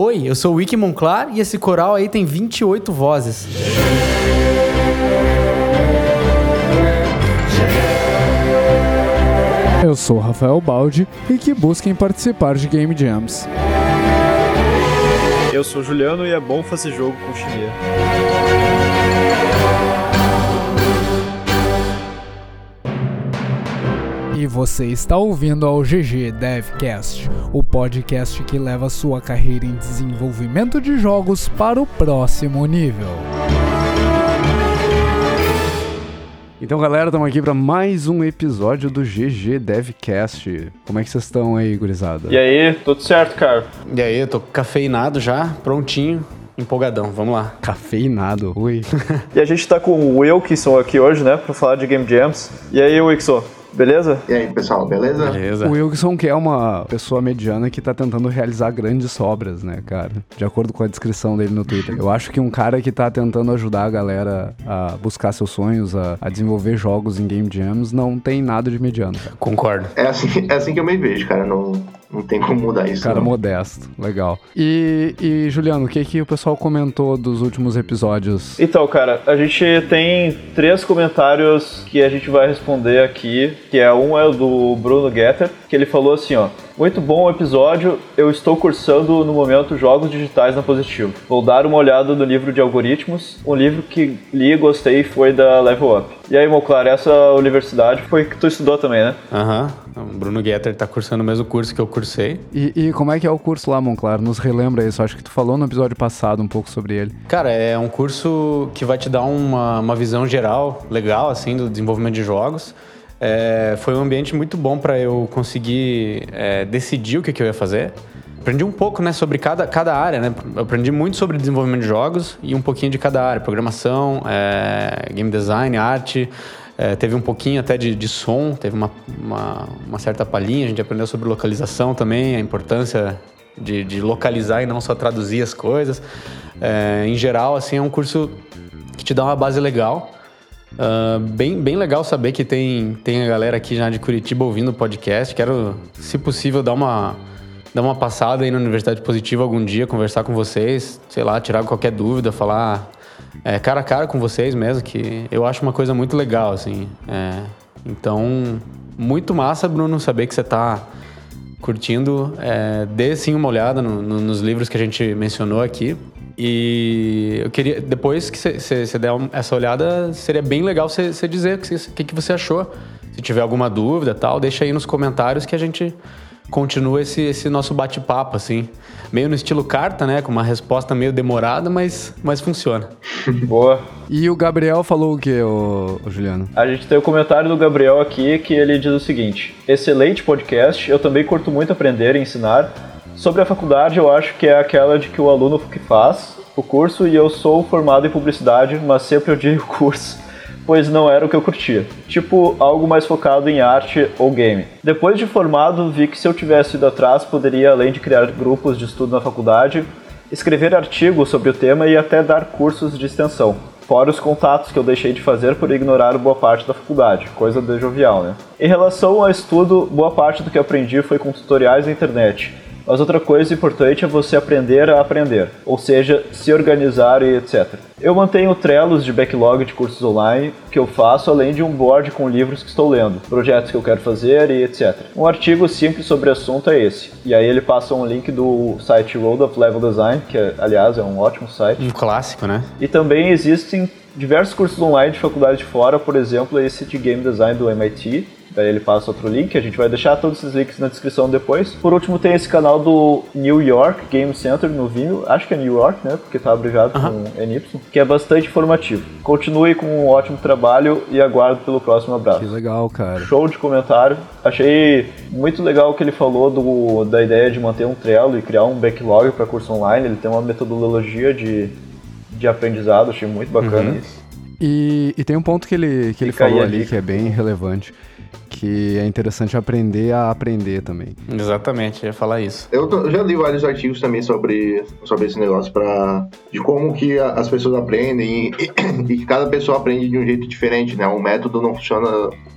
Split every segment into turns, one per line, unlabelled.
Oi, eu sou o Wiki Monclar e esse coral aí tem 28 vozes.
Eu sou Rafael Baldi e que busquem participar de Game Jams.
Eu sou Juliano e é bom fazer jogo com Chimia.
E você está ouvindo ao GG Devcast, o podcast que leva sua carreira em desenvolvimento de jogos para o próximo nível. Então, galera, estamos aqui para mais um episódio do GG Devcast. Como é que vocês estão aí, gurizada?
E aí, tudo certo, cara?
E aí, eu tô cafeinado já, prontinho, empolgadão. Vamos lá.
Cafeinado, ui.
E a gente tá com o Wilkinson aqui hoje, né, pra falar de Game Jams. E aí, Wilkinson, beleza?
E aí, pessoal, beleza?
Beleza.
O Wilson, que é uma pessoa mediana que tá tentando realizar grandes obras, né, cara? De acordo com a descrição dele no Twitter. Eu acho que um cara que tá tentando ajudar a galera a buscar seus sonhos, a, a desenvolver jogos em Game Jams, não tem nada de mediano, cara.
Concordo.
É assim, é assim que eu me vejo, cara. Não, não tem como mudar isso.
Cara
não.
modesto, legal. E, e, Juliano, o que, que o pessoal comentou dos últimos episódios?
Então, cara, a gente tem três comentários que a gente vai responder aqui, que é um é o do Bruno Getter, que ele falou assim, ó: muito bom o episódio. Eu estou cursando no momento Jogos Digitais na Positivo. Vou dar uma olhada no livro de algoritmos. Um livro que li e gostei foi da Level Up. E aí, Monclar, essa universidade foi que tu estudou também, né?
Aham. O Bruno Getter tá cursando o mesmo curso que eu cursei.
E, e como é que é o curso lá, Monclar? Nos relembra isso. Acho que tu falou no episódio passado um pouco sobre ele.
Cara, é um curso que vai te dar uma, uma visão geral, legal, assim, do desenvolvimento de jogos. É, foi um ambiente muito bom para eu conseguir é, decidir o que, que eu ia fazer. Aprendi um pouco né, sobre cada, cada área, né? Eu aprendi muito sobre desenvolvimento de jogos e um pouquinho de cada área. Programação, é, game design, arte. É, teve um pouquinho até de, de som, teve uma, uma, uma certa palhinha. A gente aprendeu sobre localização também, a importância de, de localizar e não só traduzir as coisas. É, em geral, assim, é um curso que te dá uma base legal. Uh, bem, bem legal saber que tem, tem a galera aqui já de Curitiba ouvindo o podcast. Quero, se possível, dar uma, dar uma passada aí na Universidade Positiva algum dia, conversar com vocês, sei lá, tirar qualquer dúvida, falar é, cara a cara com vocês mesmo, que eu acho uma coisa muito legal, assim. É, então, muito massa, Bruno, saber que você está curtindo. É, dê sim uma olhada no, no, nos livros que a gente mencionou aqui. E eu queria, depois que você der essa olhada, seria bem legal você dizer o que, que, que você achou. Se tiver alguma dúvida tal, deixa aí nos comentários que a gente continua esse, esse nosso bate-papo, assim. Meio no estilo carta, né? Com uma resposta meio demorada, mas, mas funciona.
Boa.
E o Gabriel falou o que, ô Juliano?
A gente tem o comentário do Gabriel aqui que ele diz o seguinte: Excelente podcast, eu também curto muito aprender e ensinar. Sobre a faculdade, eu acho que é aquela de que o aluno que faz o curso e eu sou formado em publicidade, mas sempre odiei o curso, pois não era o que eu curtia. Tipo, algo mais focado em arte ou game. Depois de formado, vi que se eu tivesse ido atrás, poderia, além de criar grupos de estudo na faculdade, escrever artigos sobre o tema e até dar cursos de extensão. Fora os contatos que eu deixei de fazer por ignorar boa parte da faculdade, coisa de jovial, né? Em relação ao estudo, boa parte do que aprendi foi com tutoriais na internet mas outra coisa importante é você aprender a aprender, ou seja, se organizar e etc. Eu mantenho trelos de backlog de cursos online que eu faço, além de um board com livros que estou lendo, projetos que eu quero fazer e etc. Um artigo simples sobre o assunto é esse. E aí ele passa um link do site Road of Level Design, que aliás é um ótimo site.
Um clássico, né?
E também existem diversos cursos online de faculdade de fora, por exemplo, esse de Game Design do MIT, Daí ele passa outro link, a gente vai deixar todos esses links na descrição depois. Por último, tem esse canal do New York Game Center no Vimeo, acho que é New York, né? Porque tá abreviado com NY, que é bastante informativo. Continue com um ótimo trabalho e aguardo pelo próximo abraço.
Que legal, cara.
Show de comentário. Achei muito legal o que ele falou do, da ideia de manter um Trello e criar um backlog para curso online. Ele tem uma metodologia de, de aprendizado, achei muito bacana
Uhum.
isso.
E, e tem um ponto que ele, que ele
Fica
falou ali que é bem relevante, que é interessante aprender a aprender também.
Exatamente, eu ia falar isso.
Eu, tô- eu já li vários artigos também sobre, sobre esse negócio pra, de como que a- as pessoas aprendem e, e que cada pessoa aprende de um jeito diferente, né? Um método não funciona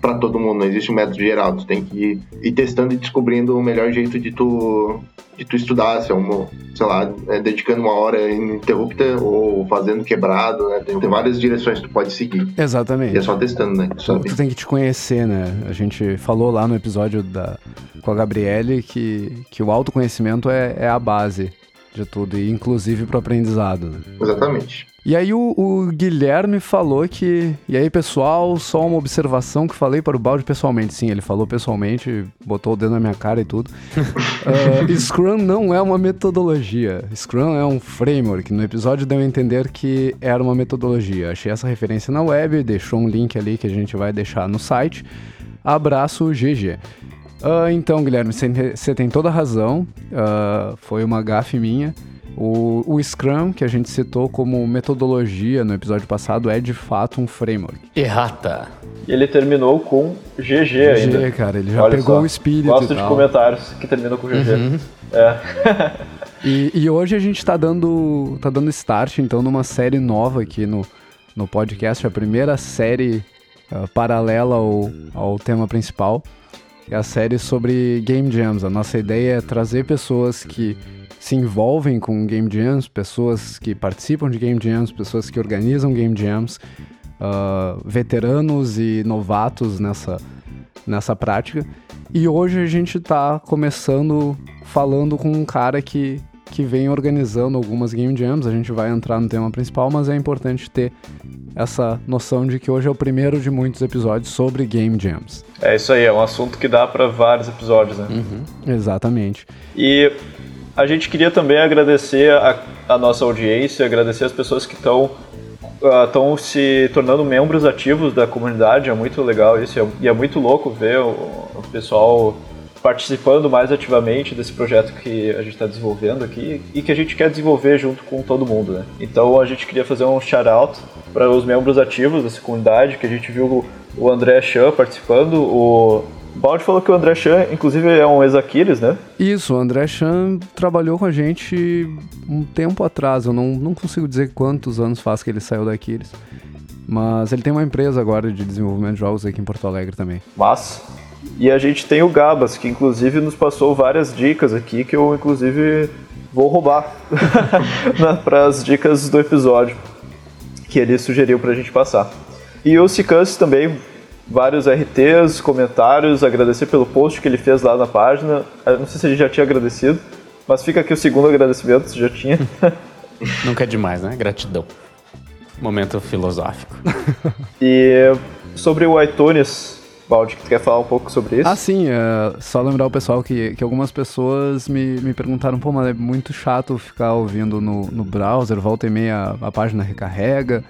pra todo mundo, não existe um método geral. Tu tem que ir, ir testando e descobrindo o melhor jeito de tu, de tu estudar, se é uma, sei lá, é, dedicando uma hora ininterrupta ou fazendo quebrado, né? Tem, tem, várias direções que tu pode seguir.
Exatamente.
E é só testando, né?
Sabe? Tu tem que te conhecer, né? A gente falou lá no episódio da, com a Gabriele que, que o autoconhecimento é, é a base de tudo, e inclusive pro aprendizado. Né?
Exatamente.
E aí o, o, Guilherme falou que. E aí, pessoal, só uma observação que falei para o Balde pessoalmente. Sim, ele falou pessoalmente, botou o dedo na minha cara e tudo. uh, Scrum não é uma metodologia. Scrum é um framework. No episódio deu a entender que era uma metodologia. Achei essa referência na web, deixou um link ali que a gente vai deixar no site. Abraço, GG. Uh, então, Guilherme, você tem toda a razão. Uh, foi uma gafe minha. O, o, Scrum, que a gente citou como metodologia no episódio passado, é de fato um framework.
Errata.
E ele terminou com GG, GG ainda.
GG, cara, ele já Olha pegou só. o espírito.
Gosto de comentários que terminam com GG. Uhum. É.
e, e, hoje a gente tá dando, tá dando start, então, numa série nova aqui no, no podcast, a primeira série uh, paralela ao, ao tema principal. É a série sobre Game Jams. A nossa ideia é trazer pessoas que se envolvem com Game Jams, pessoas que participam de Game Jams, pessoas que organizam Game Jams, uh, veteranos e novatos nessa, nessa prática. E hoje a gente está começando falando com um cara que, que vem organizando algumas Game Jams. A gente vai entrar no tema principal, mas é importante ter essa noção de que hoje é o primeiro de muitos episódios sobre Game Jams.
É isso aí, é um assunto que dá para vários episódios, né?
Uhum, exatamente.
E a gente queria também agradecer a, a nossa audiência, agradecer as pessoas que estão estão uh, se tornando membros ativos da comunidade, é muito legal isso, e é muito louco ver o, o pessoal participando mais ativamente desse projeto que a gente está desenvolvendo aqui e que a gente quer desenvolver junto com todo mundo, né? Então a gente queria fazer um shout-out para os membros ativos dessa comunidade, que a gente viu o André Chan participando, o Balde falou que o André Chan, inclusive, é um ex-Aquiles, né?
Isso, o André Chan trabalhou com a gente um tempo atrás. Eu não, não consigo dizer quantos anos faz que ele saiu da Aquiles. Mas ele tem uma empresa agora de desenvolvimento de jogos aqui em Porto Alegre também.
Mas. E a gente tem o Gabas, que inclusive nos passou várias dicas aqui que eu, inclusive, vou roubar para as dicas do episódio que ele sugeriu para a gente passar. E o Sicans também vários RTs, comentários, agradecer pelo post que ele fez lá na página. Eu não sei se a gente já tinha agradecido, mas fica aqui o segundo agradecimento, se já tinha.
Nunca é demais, né? Gratidão. Momento filosófico.
e sobre o iTunes, Baldi, tu quer falar um pouco sobre isso?
Ah, sim. É só lembrar o pessoal que, que algumas pessoas me, me perguntaram, pô, mas é muito chato ficar ouvindo no, no browser, volta e meia a, a página recarrega.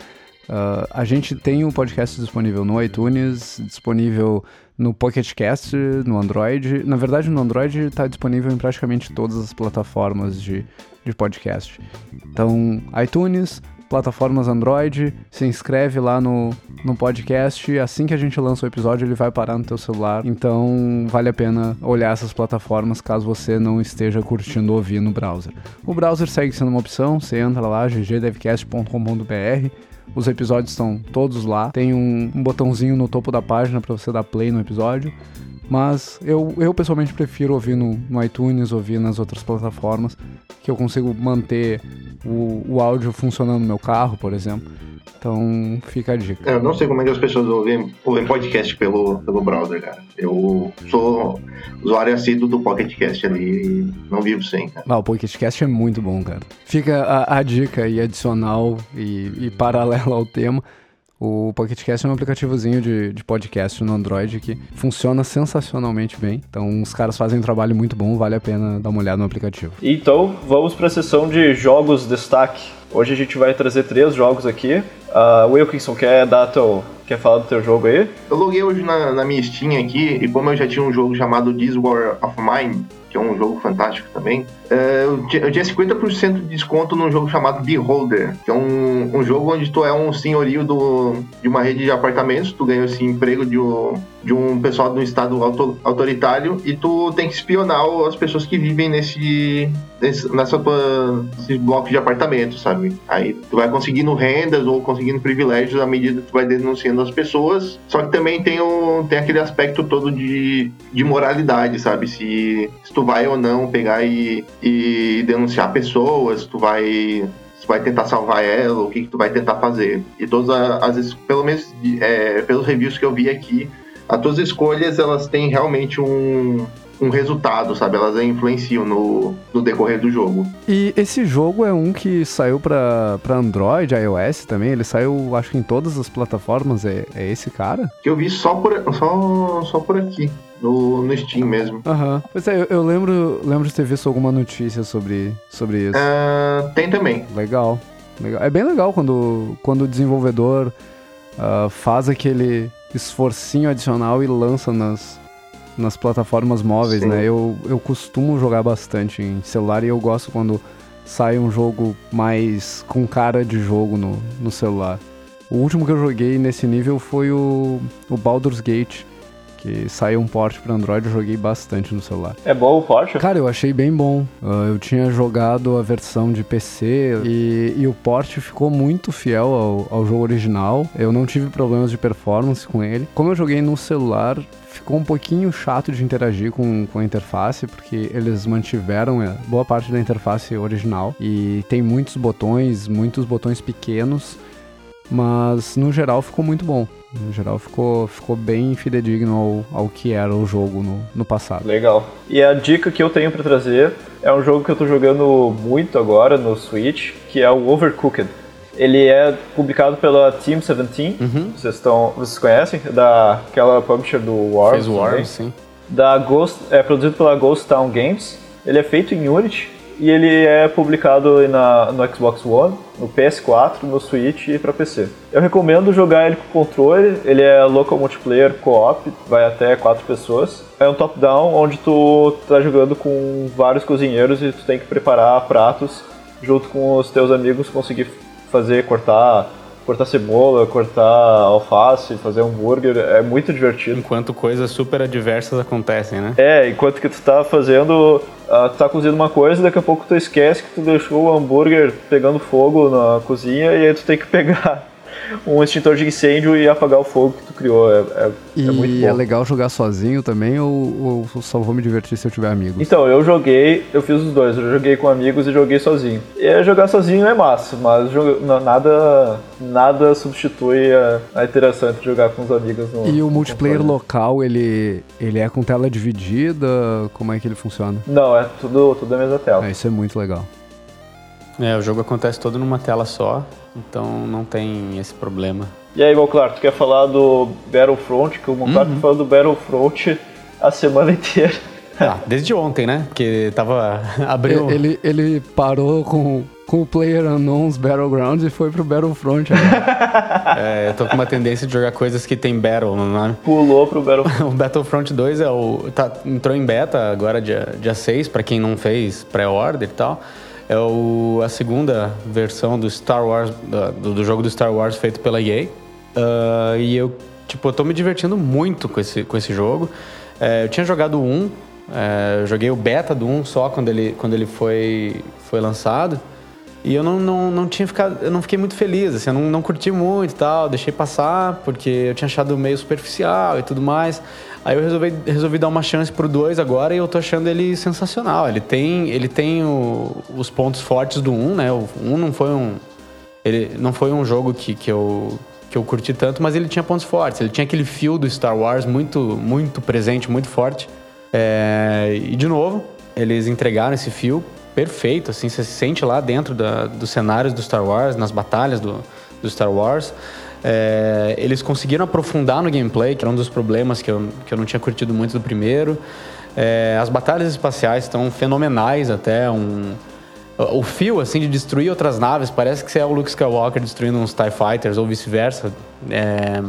Uh, a gente tem o um podcast disponível no iTunes, disponível no Pocket Cast, no Android. Na verdade, no Android está disponível em praticamente todas as plataformas de, de podcast. Então, iTunes, plataformas Android, se inscreve lá no, no podcast. Assim que a gente lança o episódio, ele vai parar no teu celular. Então, vale a pena olhar essas plataformas caso você não esteja curtindo ouvir no browser. O browser segue sendo uma opção, você entra lá, ggdevcast.com.br os episódios estão todos lá. Tem um, um botãozinho no topo da página para você dar play no episódio. Mas eu, eu pessoalmente prefiro ouvir no, no, iTunes, ouvir nas outras plataformas, que eu consigo manter o, o áudio funcionando no meu carro, por exemplo. Então, fica a dica.
É, eu não sei como é que as pessoas ouvem, ouvem podcast pelo, pelo browser, cara. Eu sou usuário assíduo do Pocket Cast ali e não vivo sem, cara.
Ah, o Pocket Cast é muito bom, cara. Fica a, a dica aí adicional e, e paralela ao tema. O Pocket Cast é um aplicativozinho de, de podcast no Android que funciona sensacionalmente bem. Então, os caras fazem um trabalho muito bom, vale a pena dar uma olhada no aplicativo.
Então, vamos para a sessão de jogos destaque. Hoje a gente vai trazer três jogos aqui. Uh, Wilkinson, quer dar teu, quer falar do teu jogo aí?
Eu loguei hoje na, na minha Steam aqui, e como eu já tinha um jogo chamado This War of Mine, que é um jogo fantástico também, eu tinha 50% de desconto num jogo chamado Beholder, que é um, um jogo onde tu é um senhorio do, de uma rede de apartamentos, tu ganha assim, emprego de um, de um pessoal de um estado auto, autoritário e tu tem que espionar as pessoas que vivem nesse, nesse nessa tua, blocos de apartamentos, sabe? Aí tu vai conseguindo rendas ou conseguindo privilégios à medida que tu vai denunciando as pessoas, só que também tem, o, tem aquele aspecto todo de, de moralidade, sabe? Se, se tu vai ou não pegar e, e denunciar pessoas, tu vai tu vai tentar salvar ela, o que, que tu vai tentar fazer. E todas as pelo menos é, pelos reviews que eu vi aqui, as tuas escolhas elas têm realmente um, um resultado, sabe? Elas influenciam no, no decorrer do jogo.
E esse jogo é um que saiu pra, pra Android, iOS também. Ele saiu, acho que em todas as plataformas. É, é esse cara?
Que eu vi só por, só, só por aqui. No, no Steam mesmo.
Aham. Uhum. Pois é, eu, eu, lembro, lembro de ter visto alguma notícia sobre, sobre isso.
Uh, tem também.
Legal. legal. É bem legal quando, quando o desenvolvedor uh, faz aquele esforcinho adicional e lança nas, nas plataformas móveis, Sim. né? Eu, eu costumo jogar bastante em celular e eu gosto quando sai um jogo mais com cara de jogo no, no celular. O último que eu joguei nesse nível foi o, o Baldur's Gate, que saiu um port para Android, eu joguei bastante no celular.
É bom o port?
Cara, eu achei bem bom. Uh, eu tinha jogado a versão de PC e, e o port ficou muito fiel ao, ao jogo original. Eu não tive problemas de performance com ele. Como eu joguei no celular, ficou um pouquinho chato de interagir com, com a interface, porque eles mantiveram é, boa parte da interface original e tem muitos botões, muitos botões pequenos, mas no geral ficou muito bom. No geral, ficou, ficou bem fidedigno ao, ao que era o jogo no, no passado.
Legal. E a dica que eu tenho para trazer é um jogo que eu tô jogando muito agora no Switch, que é o Overcooked. Ele é publicado pela Team 17. Uhum. Vocês, estão, vocês conhecem? Da, aquela publisher do Worms.
Fez Worms, sim.
Da Ghost, é produzido pela Ghost Town Games. Ele é feito em Unity e ele é publicado na, no Xbox One, no PS4, no Switch e para PC. Eu recomendo jogar ele com controle, ele é local multiplayer co-op, vai até quatro pessoas. É um top-down onde tu tá jogando com vários cozinheiros e tu tem que preparar pratos junto com os teus amigos, conseguir fazer, cortar cortar cebola, cortar alface, fazer hambúrguer, é muito divertido.
Enquanto coisas super adversas acontecem, né?
É, enquanto que tu tá fazendo, uh, tu tá cozinhando uma coisa daqui a pouco tu esquece que tu deixou o hambúrguer pegando fogo na cozinha e aí tu tem que pegar um extintor de incêndio e apagar o fogo que tu criou. É, é,
e
é muito
bom. é legal jogar sozinho também ou, ou, só vou me divertir se eu tiver amigos?
Então, eu joguei, eu fiz os dois. Eu joguei com amigos e joguei sozinho. E jogar sozinho é massa, mas nada, nada substitui a, a interação entre jogar com os amigos no
E o multiplayer console. local, ele, ele é com tela dividida? Como é que ele funciona?
Não, é tudo, tudo a mesma tela.
É, isso é muito legal.
É, o jogo acontece todo numa tela só, então não tem esse problema.
E aí, Valclar, tu quer falar do Battlefront? Que o Monclar uhum. tá falando do Battlefront a semana inteira.
Ah, desde ontem, né? Porque tava. abriu.
Ele, ele parou com, com o Player Unknown's Battlegrounds e foi pro Battlefront
é, eu tô com uma tendência de jogar coisas que tem Battle no nome.
Pulou pro Battlefront.
o Battlefront 2 é o. Tá, entrou em beta agora dia, dia 6, pra quem não fez pré-order e tal. É o, a segunda versão do Star Wars, do, do jogo do Star Wars feito pela EA. Uh, e eu, tipo, eu tô me divertindo muito com esse, com esse jogo. É, eu tinha jogado 1, é, joguei o beta do 1 só quando ele, quando ele foi, foi lançado. E eu não, não, não tinha ficado, eu não fiquei muito feliz, assim, eu não, não curti muito e tal, deixei passar, porque eu tinha achado meio superficial e tudo mais. Aí eu resolvi, resolvi dar uma chance pro 2 agora e eu tô achando ele sensacional. Ele tem, ele tem o, os pontos fortes do 1, um, né? O 1 um não foi um. Ele não foi um jogo que, que, eu, que eu curti tanto, mas ele tinha pontos fortes. Ele tinha aquele fio do Star Wars muito, muito presente, muito forte. É, e de novo, eles entregaram esse fio perfeito, assim, você se sente lá dentro da, dos cenários do Star Wars, nas batalhas do, do Star Wars. É, eles conseguiram aprofundar no gameplay, que era um dos problemas que eu, que eu não tinha curtido muito do primeiro. É, as batalhas espaciais estão fenomenais até. Um, o fio, assim, de destruir outras naves, parece que você é o Luke Skywalker destruindo uns TIE Fighters ou vice-versa. É,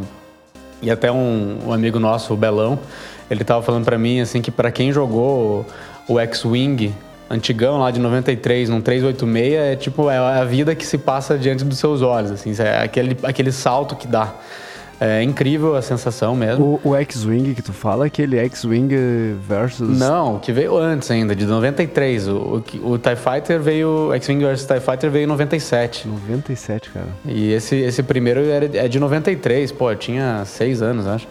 e até um, um, amigo nosso, o Belão, ele estava falando para mim, assim, que para quem jogou o X-Wing antigão lá de 93, num 386, é tipo é a vida que se passa diante dos seus olhos, assim, é aquele, aquele salto que dá. É incrível a sensação mesmo.
O, o X-Wing que tu fala é aquele X-Wing versus.
Não, que veio antes ainda, de 93. O, o, o TIE Fighter veio. X-Wing versus TIE Fighter veio em 97.
97, cara.
E esse, esse primeiro era, é de 93, pô, eu tinha seis anos, acho.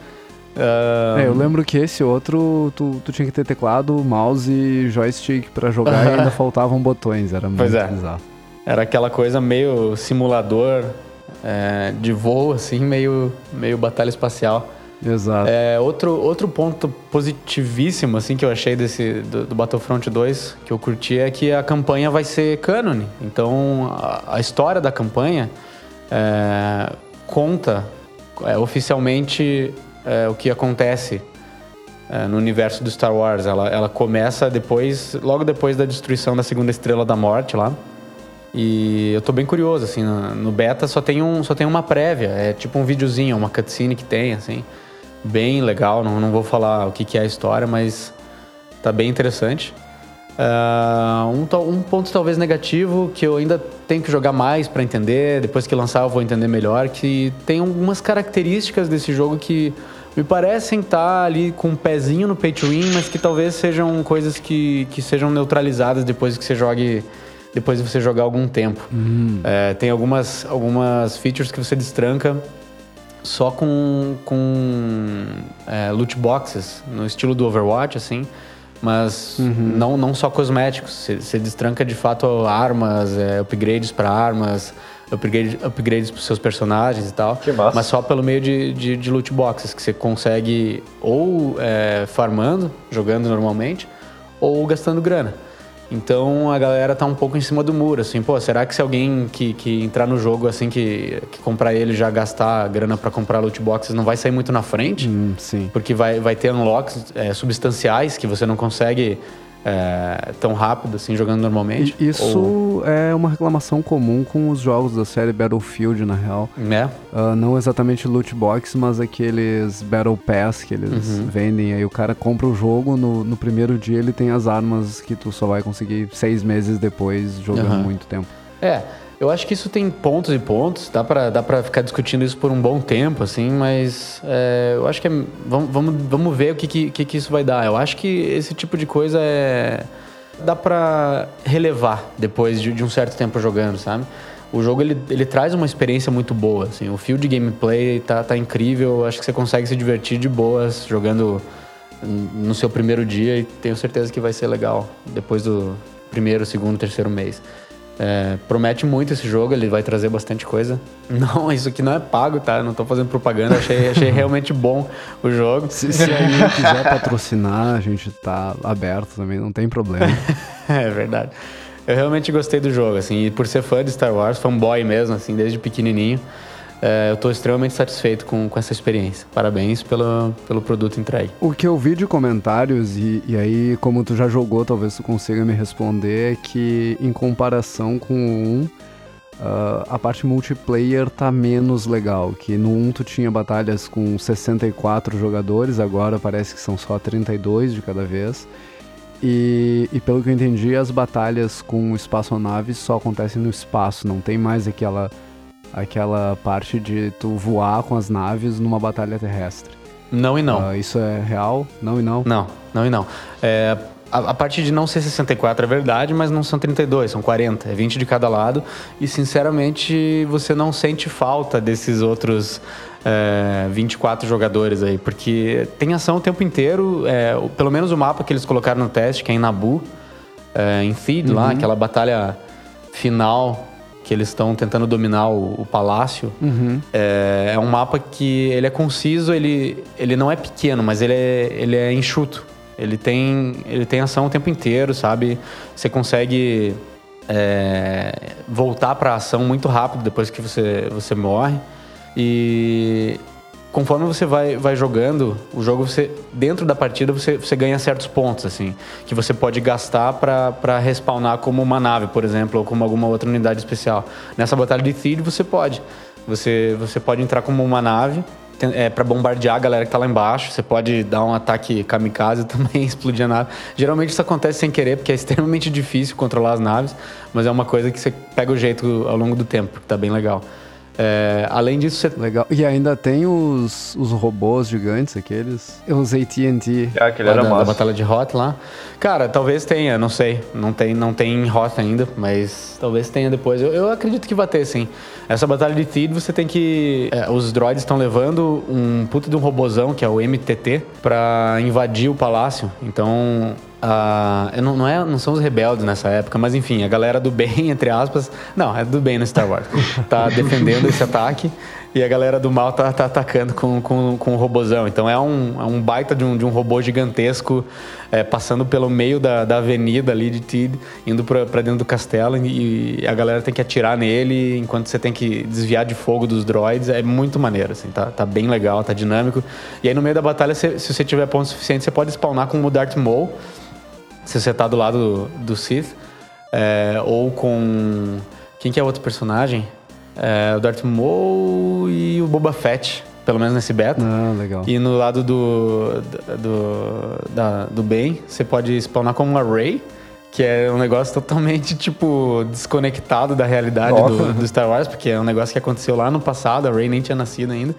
Ah,
É, eu lembro que esse outro, tu, tu tinha que ter teclado, mouse e joystick pra jogar e ainda faltavam botões, era
Pois
muito
é.
bizarro.
Era aquela coisa meio simulador é, de voo, assim, meio, meio batalha espacial.
Exato.
É, outro, outro ponto positivíssimo, assim, que eu achei desse, do, do Battlefront 2, que eu curti, é que a campanha vai ser canon. Então, a, a história da campanha é, conta é, oficialmente é, o que acontece é, no universo do Star Wars. Ela, ela começa depois, logo depois da destruição da segunda estrela da morte lá. E eu tô bem curioso, assim, no, no beta só tem, um, só tem uma prévia, é tipo um videozinho, uma cutscene que tem, assim, bem legal, não, não vou falar o que, que é a história, mas tá bem interessante. Ah, um, um ponto talvez negativo que eu ainda tenho que jogar mais pra entender, depois que lançar eu vou entender melhor, que tem algumas características desse jogo que me parecem estar ali com um pezinho no pay to win, mas que talvez sejam coisas que, que sejam neutralizadas depois que você jogue depois de você jogar algum tempo. É, tem algumas, algumas features que você destranca só com, com é, loot boxes, no estilo do Overwatch, assim. Mas não, não só cosméticos. Você, você destranca de fato armas, é, upgrades para armas, upgrade, upgrades para seus personagens e tal.
Que massa.
Mas só pelo meio de, de, de loot boxes, que você consegue ou é, farmando, jogando normalmente, ou gastando grana. Então a galera tá um pouco em cima do muro, assim, pô, será que se alguém que, que entrar no jogo assim, que, que comprar ele já gastar grana pra comprar loot boxes, não vai sair muito na frente?
Hum, sim.
Porque vai, vai ter unlocks é, substanciais que você não consegue é, tão rápido assim jogando normalmente.
Isso
Ou,
é uma reclamação comum com os jogos da série Battlefield, na real.
né?
Ah, não exatamente loot box, mas aqueles Battle Pass que eles
Uhum.
vendem. Aí o cara compra o jogo, no, no primeiro dia ele tem as armas que tu só vai conseguir seis meses depois, jogando
Aham.
muito tempo.
É, eu acho que isso tem pontos e pontos, dá pra, dá pra ficar discutindo isso por um bom tempo, assim, mas é, eu acho que é, vamos, vamos, vamos ver o que, que, que isso vai dar. Eu acho que esse tipo de coisa é. dá pra relevar depois de, de um certo tempo jogando, sabe? O jogo ele, ele traz uma experiência muito boa, assim, o fio de gameplay tá, tá incrível, acho que você consegue se divertir de boas jogando no seu primeiro dia e tenho certeza que vai ser legal depois do primeiro, segundo, terceiro mês. É, promete muito esse jogo, ele vai trazer bastante coisa. Não, isso aqui não é pago, tá? Não tô fazendo propaganda, achei, achei realmente bom o jogo.
Se, se alguém quiser patrocinar, a gente tá aberto também, não tem problema.
É verdade. Eu realmente gostei do jogo, assim, e por ser fã de Star Wars, fanboy mesmo, assim, desde pequenininho, é, eu tô extremamente satisfeito com, com essa experiência. Parabéns pelo, pelo produto entregue.
O que eu vi de comentários, e, e aí, como tu já jogou, talvez tu consiga me responder, é que em comparação com o 1, ah, a parte multiplayer tá menos legal. Que no 1 tu tinha batalhas com 64 jogadores, agora parece que são só 32 de cada vez. E, e pelo que eu entendi, as batalhas com espaçonaves só acontecem no espaço, não tem mais aquela, aquela parte de tu voar com as naves numa batalha terrestre.
Não e não.
Ah, isso é real? Não e não?
Não, não e não. É, a, a parte de não ser 64 é verdade, mas não são 32, são 40. É 20 de cada lado. E, sinceramente, você não sente falta desses outros é, 24 jogadores aí. Porque tem ação o tempo inteiro. é, pelo menos o mapa que eles colocaram no teste, que é em Nabu, é, em Feed lá, aquela batalha final que eles estão tentando dominar o, o palácio. É, é um mapa que ele é conciso, ele, ele não é pequeno, mas ele é, ele é enxuto. Ele tem, ele tem ação o tempo inteiro, sabe? Você consegue é, voltar para a ação muito rápido depois que você, você morre. E conforme você vai, vai jogando, o jogo, você, dentro da partida, você, você ganha certos pontos, assim, que você pode gastar para respawnar como uma nave, por exemplo, ou como alguma outra unidade especial. Nessa batalha de Theed, você pode. Você, você pode entrar como uma nave é, para bombardear a galera que tá lá embaixo. Você pode dar um ataque kamikaze também, explodir a nave. Geralmente isso acontece sem querer, porque é extremamente difícil controlar as naves, mas é uma coisa que você pega o jeito ao longo do tempo, porque tá bem legal. É, além disso, você...
Legal. E ainda tem os, os robôs gigantes, aqueles. Os AT&T.
Ah, aquele era
da, da
massa.
batalha de Hot lá. Cara, talvez tenha, não sei. Não tem, não tem em Hot ainda, mas talvez tenha depois. Eu, eu acredito que vai ter, sim. Essa batalha de Theed, você tem que... é, os droids estão levando um puto de um robozão, que é o MTT, pra invadir o palácio. Então... ah, não, não, é, não são os rebeldes nessa época, mas enfim, a galera do bem, entre aspas. Não, é do bem no Star Wars. tá defendendo esse ataque e a galera do mal tá, tá atacando com, com, com o robozão. Então é um, é um baita de um, de um robô gigantesco é, passando pelo meio da, da avenida ali de Tid, indo pra, pra dentro do castelo e, e a galera tem que atirar nele enquanto você tem que desviar de fogo dos droids. É muito maneiro, assim, tá, tá bem legal, tá dinâmico. E aí no meio da batalha, se, se você tiver ponto suficiente, você pode spawnar com o Darth Maul, se você tá do lado do, do Sith, é, ou com. Quem que é outro personagem? É, o Darth Maul e o Boba Fett, pelo menos nesse beta.
Ah, legal.
E no lado do, do, da- do bem, você pode spawnar como uma Rey, que é um negócio totalmente, tipo, desconectado da realidade do, do Star Wars, porque é um negócio que aconteceu lá no passado, a Rey nem tinha nascido ainda.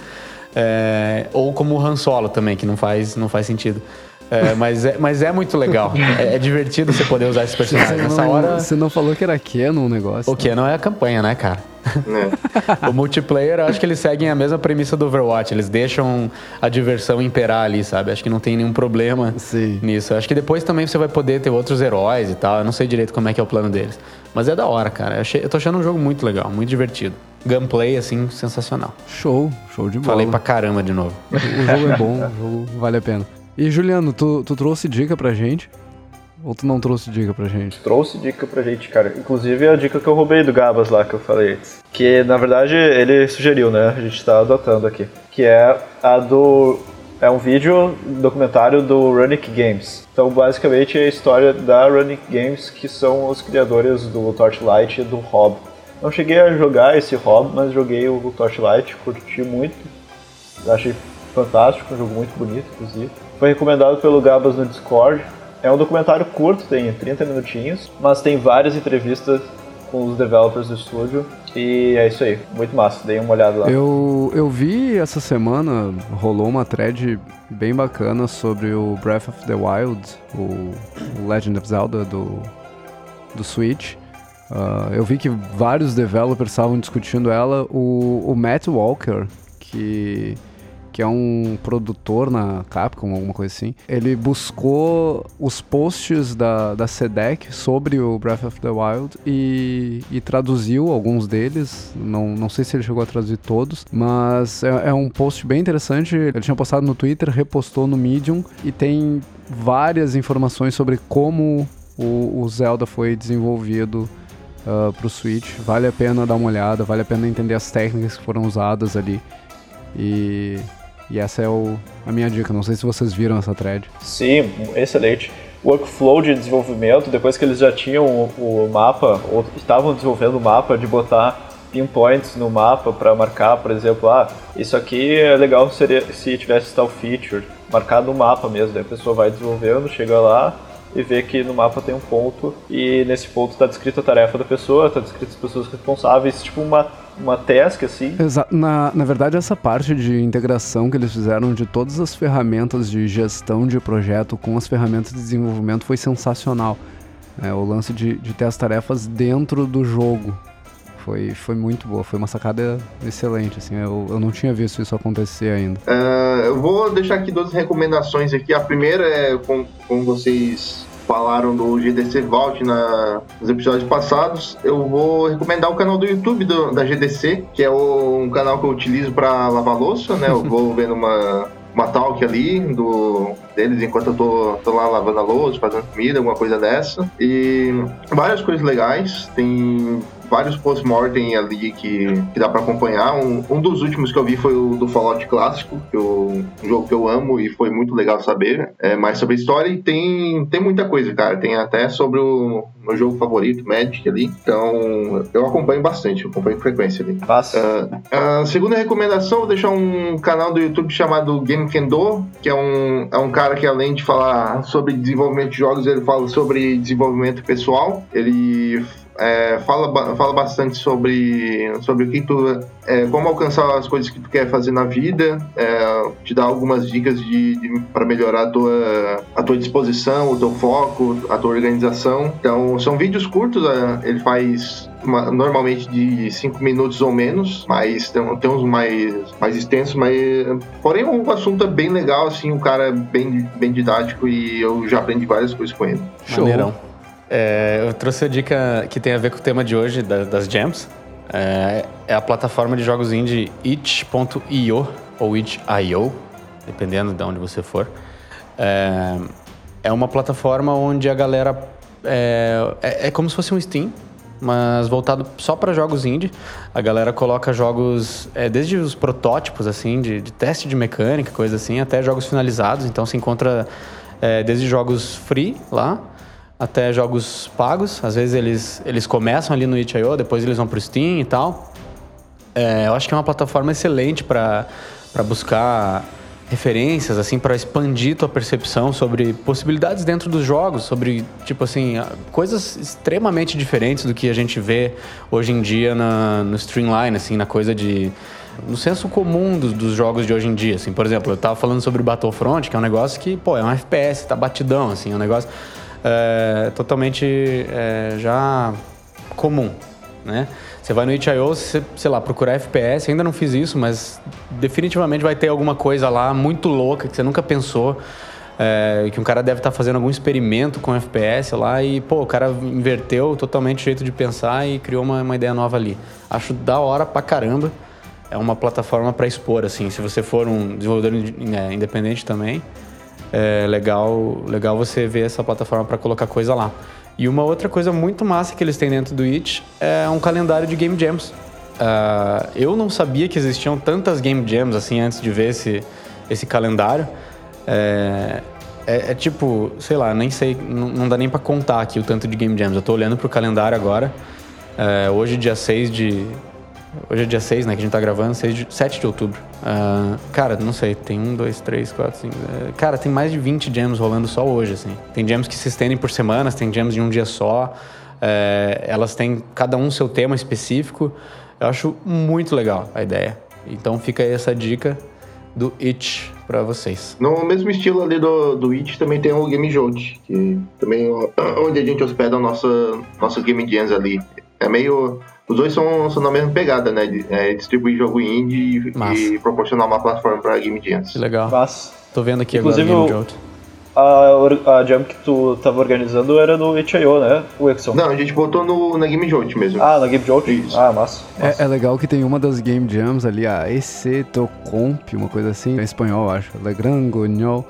É, ou como o Han Solo também, que não faz, não faz sentido. É, mas, é, mas é muito legal. É, é divertido você poder usar esse personagem.
Você
Nessa
não,
hora,
você não falou que era Canon o negócio.
o que não é a campanha, né, cara?
né?
o multiplayer, eu acho que eles seguem a mesma premissa do Overwatch. Eles deixam a diversão imperar ali, sabe? Acho que não tem nenhum problema
Sim.
nisso. Eu acho que depois também você vai poder ter outros heróis e tal. Eu não sei direito como é que é o plano deles. Mas é da hora, cara. Eu, achei- eu tô achando um jogo muito legal, muito divertido. Gunplay, assim, sensacional.
Show, show de bola.
Falei pra caramba de novo.
O jogo é bom, o jogo vale a pena. E Juliano, tu, tu trouxe dica pra gente? Ou tu não trouxe dica pra gente?
Trouxe dica pra gente, cara. Inclusive a dica que eu roubei do Gabas lá, que eu falei. Que na verdade ele sugeriu, né? A gente tá adotando aqui. Que é a do. É um vídeo documentário do Runic Games. Então, basicamente, é a história da Runic Games, que são os criadores do Torchlight e do Hob. Não cheguei a jogar esse Hob, mas joguei o Torchlight, curti muito. Achei fantástico, um jogo muito bonito, inclusive. Foi recomendado pelo Gabas no Discord. É um documentário curto, tem 30 minutinhos, mas tem várias entrevistas com os developers do estúdio. E é isso aí, muito massa, dei uma olhada lá.
Eu, eu vi essa semana, rolou uma thread bem bacana sobre o Breath of the Wild, o, Legend of Zelda do, do Switch. Ah, eu vi que vários developers estavam discutindo ela. O, o Matt Walker, que, que é um produtor na Capcom, alguma coisa assim, ele buscou os posts da, da SEDEC sobre o Breath of the Wild e, e traduziu alguns deles. Não, não sei se ele chegou a traduzir todos, mas é, é um post bem interessante. Ele tinha postado no Twitter, repostou no Medium e tem várias informações sobre como o, o Zelda foi desenvolvido uh, pro Switch. Vale a pena dar uma olhada, vale a pena entender as técnicas que foram usadas ali. E, e essa é o, a minha dica. Não sei se vocês viram essa thread.
Sim, excelente. Workflow de desenvolvimento, depois que eles já tinham o, o mapa, ou estavam desenvolvendo o mapa, de botar pinpoints no mapa para marcar, por exemplo, ah, isso aqui é legal seria, se tivesse tal feature, marcado no mapa mesmo, daí a pessoa vai desenvolvendo, chega lá e vê que no mapa tem um ponto e nesse ponto está descrita a tarefa da pessoa, está descrito as pessoas responsáveis, tipo uma, uma task assim.
Exa na, na verdade, essa parte de integração que eles fizeram de todas as ferramentas de gestão de projeto com as ferramentas de desenvolvimento foi sensacional. É, o lance de, de ter as tarefas dentro do jogo foi, foi muito boa, foi uma sacada excelente. Assim, eu, eu não tinha visto isso acontecer ainda.
Ah, eu vou deixar aqui duas recomendações aqui. A primeira é com, como vocês falaram do GDC Vault na, nos episódios passados, eu vou recomendar o canal do YouTube do- da GDC, que é o- um canal que eu utilizo para lavar louça, né? Eu vou vendo uma, uma talk ali do, deles enquanto eu tô, tô lá lavando a louça, fazendo comida, alguma coisa dessa. E várias coisas legais. Tem vários post-mortem ali que, que dá pra acompanhar. Um, um dos últimos que eu vi foi o do Fallout Clássico, que eu, um jogo que eu amo e foi muito legal saber é, mais sobre a história. E tem, tem muita coisa, cara. Tem até sobre o meu jogo favorito, Magic ali. Então eu acompanho bastante, eu acompanho com frequência ali. Ah, a segunda recomendação, vou deixar um canal do YouTube chamado Game Kendo, que é um, é um cara que além de falar sobre desenvolvimento de jogos, ele fala sobre desenvolvimento pessoal. Ele é, fala, fala bastante sobre, sobre o que tu, é, como alcançar as coisas que tu quer fazer na vida, é, te dá algumas dicas de, de para melhorar a tua, a tua disposição, o teu foco, a tua organização. Então, são vídeos curtos, é, ele faz uma, normalmente de 5 minutos ou menos, mas tem, tem uns mais, mais extensos, mas porém o assunto é bem legal, assim, o cara é bem, bem didático e eu já aprendi várias coisas com ele.
Show. Maneirão. É, eu trouxe a dica que tem a ver com o tema de hoje, da, das jams. É, é, a plataforma de jogos indie itch.io ou itch.io, dependendo de onde você for. É, é uma plataforma onde a galera... É, é, é como se fosse um Steam, mas voltado só para jogos indie. A galera coloca jogos, é, desde os protótipos, assim, de, de, teste de mecânica, coisa assim, até jogos finalizados. Então se encontra é, desde jogos free lá, até jogos pagos. Às vezes eles, eles começam ali no itch.io, depois eles vão pro Steam e tal. É, eu acho que é uma plataforma excelente para buscar referências assim para expandir tua percepção sobre possibilidades dentro dos jogos, sobre tipo assim coisas extremamente diferentes do que a gente vê hoje em dia na, no streamline, assim, na coisa de no senso comum dos, dos, jogos de hoje em dia, assim, por exemplo, eu tava falando sobre Battlefront, que é um negócio que, pô, é um FPS, tá batidão, assim, é um negócio é, totalmente é, já comum, né? Você vai no itch.io, sei lá, procurar FPS, ainda não fiz isso, mas definitivamente vai ter alguma coisa lá muito louca que você nunca pensou. É, que um cara deve estar tá fazendo algum experimento com FPS lá e, pô, o cara inverteu totalmente o jeito de pensar e criou uma, uma ideia nova ali. Acho da hora pra caramba. É uma plataforma para expor, assim. Se você for um desenvolvedor é, independente também, é legal, legal você ver essa plataforma para colocar coisa lá. E uma outra coisa muito massa que eles têm dentro do It é um calendário de Game Jams. Uh, eu não sabia que existiam tantas Game Jams assim antes de ver esse, esse calendário. É, é, é tipo, sei lá, nem sei, não, não dá nem para contar aqui o tanto de Game Jams. Eu tô olhando pro calendário agora. É, hoje, dia 6 de, Hoje é dia 6, né? Que a gente tá gravando, 6 de, 7 de outubro. Uh, cara, não sei, tem um, dois, três, quatro, cinco. Uh, cara, tem mais de 20 jams rolando só hoje, assim. Tem jams que se estendem por semanas, tem jams de um dia só. Uh, elas têm cada um seu tema específico. Eu acho muito legal a ideia. Então fica aí essa dica do It para vocês.
No mesmo estilo ali do, do It também tem o Game Jolt, que também é onde a gente hospeda nossa, nossa Game Jams ali. É meio os dois são, são na mesma pegada, né? De, é, distribuir jogo indie e, e proporcionar uma plataforma para Game Jams.
Que legal.
Massa.
Tô vendo aqui
Inclusive,
agora o Game Jolt.
A, a Jam que tu tava organizando era no itch.io, né, Wixon?
Não, a gente botou no, na Game Jolt mesmo.
Ah, na Game Jolt? Isso. Ah, massa.
massa. É, é, legal que tem uma das Game Jams ali, a EC Tocomp, uma coisa assim, em espanhol, acho. Le Grand Guignol.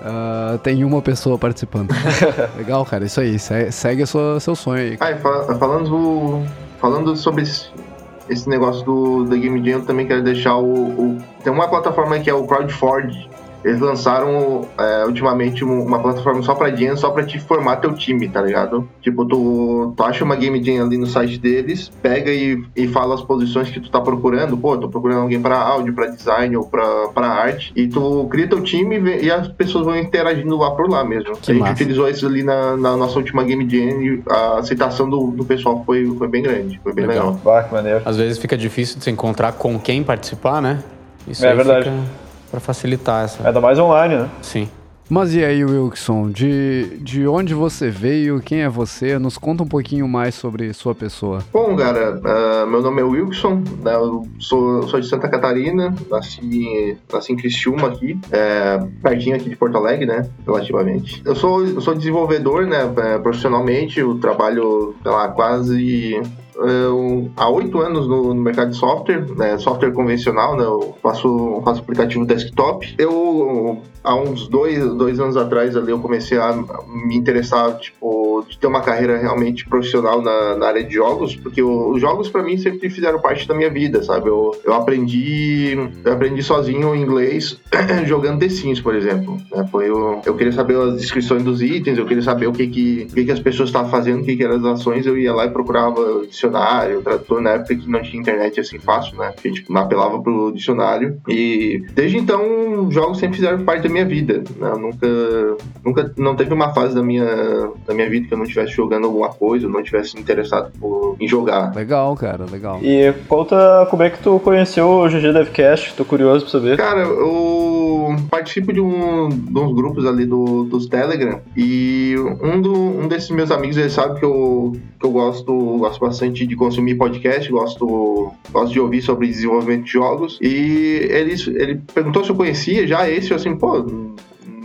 Uh, tem uma pessoa participando. legal, cara, isso aí. Segue o seu sonho aí.
Ah, falando falando sobre esse, negócio do, da Game Jam, eu também quero deixar o, o, Tem uma plataforma que é o CrowdForge, eles lançaram é, ultimamente uma plataforma só pra Jam, só pra te formar teu time, tá ligado? Tipo, tu, tu acha uma Game Jam ali no site deles, pega e, e fala as posições que tu tá procurando. Pô, tô procurando alguém pra áudio, pra design ou pra, pra arte. E tu cria teu time e, e as pessoas vão interagindo lá por lá mesmo.
Que
a gente
massa.
utilizou isso ali na, na, nossa última Game Jam e a aceitação do, do pessoal foi, foi bem grande. Foi bem legal. legal.
Bah, que maneiro.
Às vezes fica difícil de se encontrar com quem participar, né?
Isso é verdade.
Fica para facilitar essa.
Ainda mais online, né?
Sim.
Mas e aí, Wilson, de, de onde você veio, quem é você? Nos conta um pouquinho mais sobre sua pessoa.
Bom, cara, uh, meu nome é Wilson, né, eu sou, sou de Santa Catarina, nasci, nasci em Criciúma aqui, é, pertinho aqui de Porto Alegre, né, relativamente. Eu sou, eu sou desenvolvedor, né, é, profissionalmente, eu trabalho, sei lá, quase há oito anos no, no, mercado de software, né, software convencional, né, eu faço, faço aplicativo desktop. Eu, há uns dois, dois anos atrás ali, eu comecei a me interessar, tipo, de ter uma carreira realmente profissional na, na área de jogos, porque os jogos para mim sempre fizeram parte da minha vida, sabe? Eu, eu aprendi eu aprendi sozinho inglês jogando The Sims, por exemplo. Né? Foi eu, eu queria saber as descrições dos itens, eu queria saber o que que, o que, que as pessoas estavam fazendo, o que, que eram as ações, eu ia lá e procurava dicionário, tradutor na época que não tinha internet assim fácil, né? A gente apelava pro dicionário. E desde então, jogos sempre fizeram parte da minha vida. Né? Eu nunca, nunca, não teve uma fase da minha, da minha vida que eu não estivesse jogando alguma coisa, ou não estivesse interessado por, em jogar.
Legal, cara, legal.
E conta como é que tu conheceu o GG Devcast, tô curioso pra saber.
Cara, eu participo de, um, de uns grupos ali do, dos Telegram e um, do, um desses meus amigos, ele sabe que eu, que eu gosto, gosto bastante de consumir podcast, gosto, gosto de ouvir sobre desenvolvimento de jogos e ele, ele perguntou se eu conhecia já esse, eu assim, pô,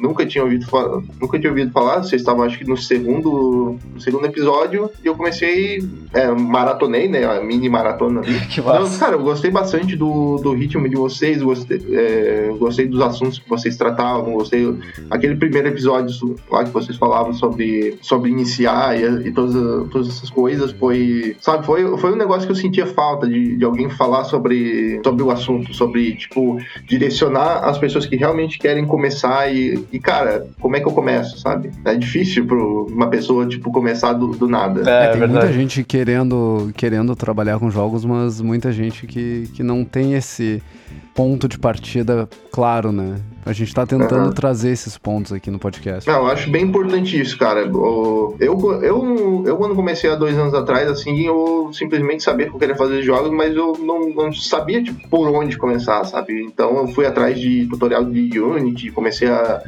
nunca tinha ouvido falar, nunca tinha ouvido falar. Vocês estavam acho que no segundo, no segundo episódio e eu comecei, é, maratonei, né, a mini maratona.
que massa.
Então, cara, eu gostei bastante do, do ritmo de vocês, gostei, é, gostei dos assuntos que vocês tratavam, gostei aquele primeiro episódio lá que vocês falavam sobre, sobre iniciar e, e todas, todas essas coisas foi, sabe, foi, foi um negócio que eu sentia falta de, de alguém falar sobre, sobre o assunto, sobre, tipo, direcionar as pessoas que realmente querem começar e, e, cara, como é que eu começo, sabe? É difícil pra uma pessoa, tipo, começar do, do nada.
É,
É,
tem
verdade.
muita gente querendo, querendo trabalhar com jogos, mas muita gente que, que não tem esse ponto de partida claro, né? A gente tá tentando
Aham.
trazer esses pontos aqui no podcast.
Não, eu acho bem importante isso, cara. Eu, eu, eu, quando comecei há dois anos atrás, assim, eu simplesmente sabia que eu queria fazer jogos, mas eu não, não sabia, tipo, por onde começar, sabe? Então eu fui atrás de tutorial de Unity, comecei a,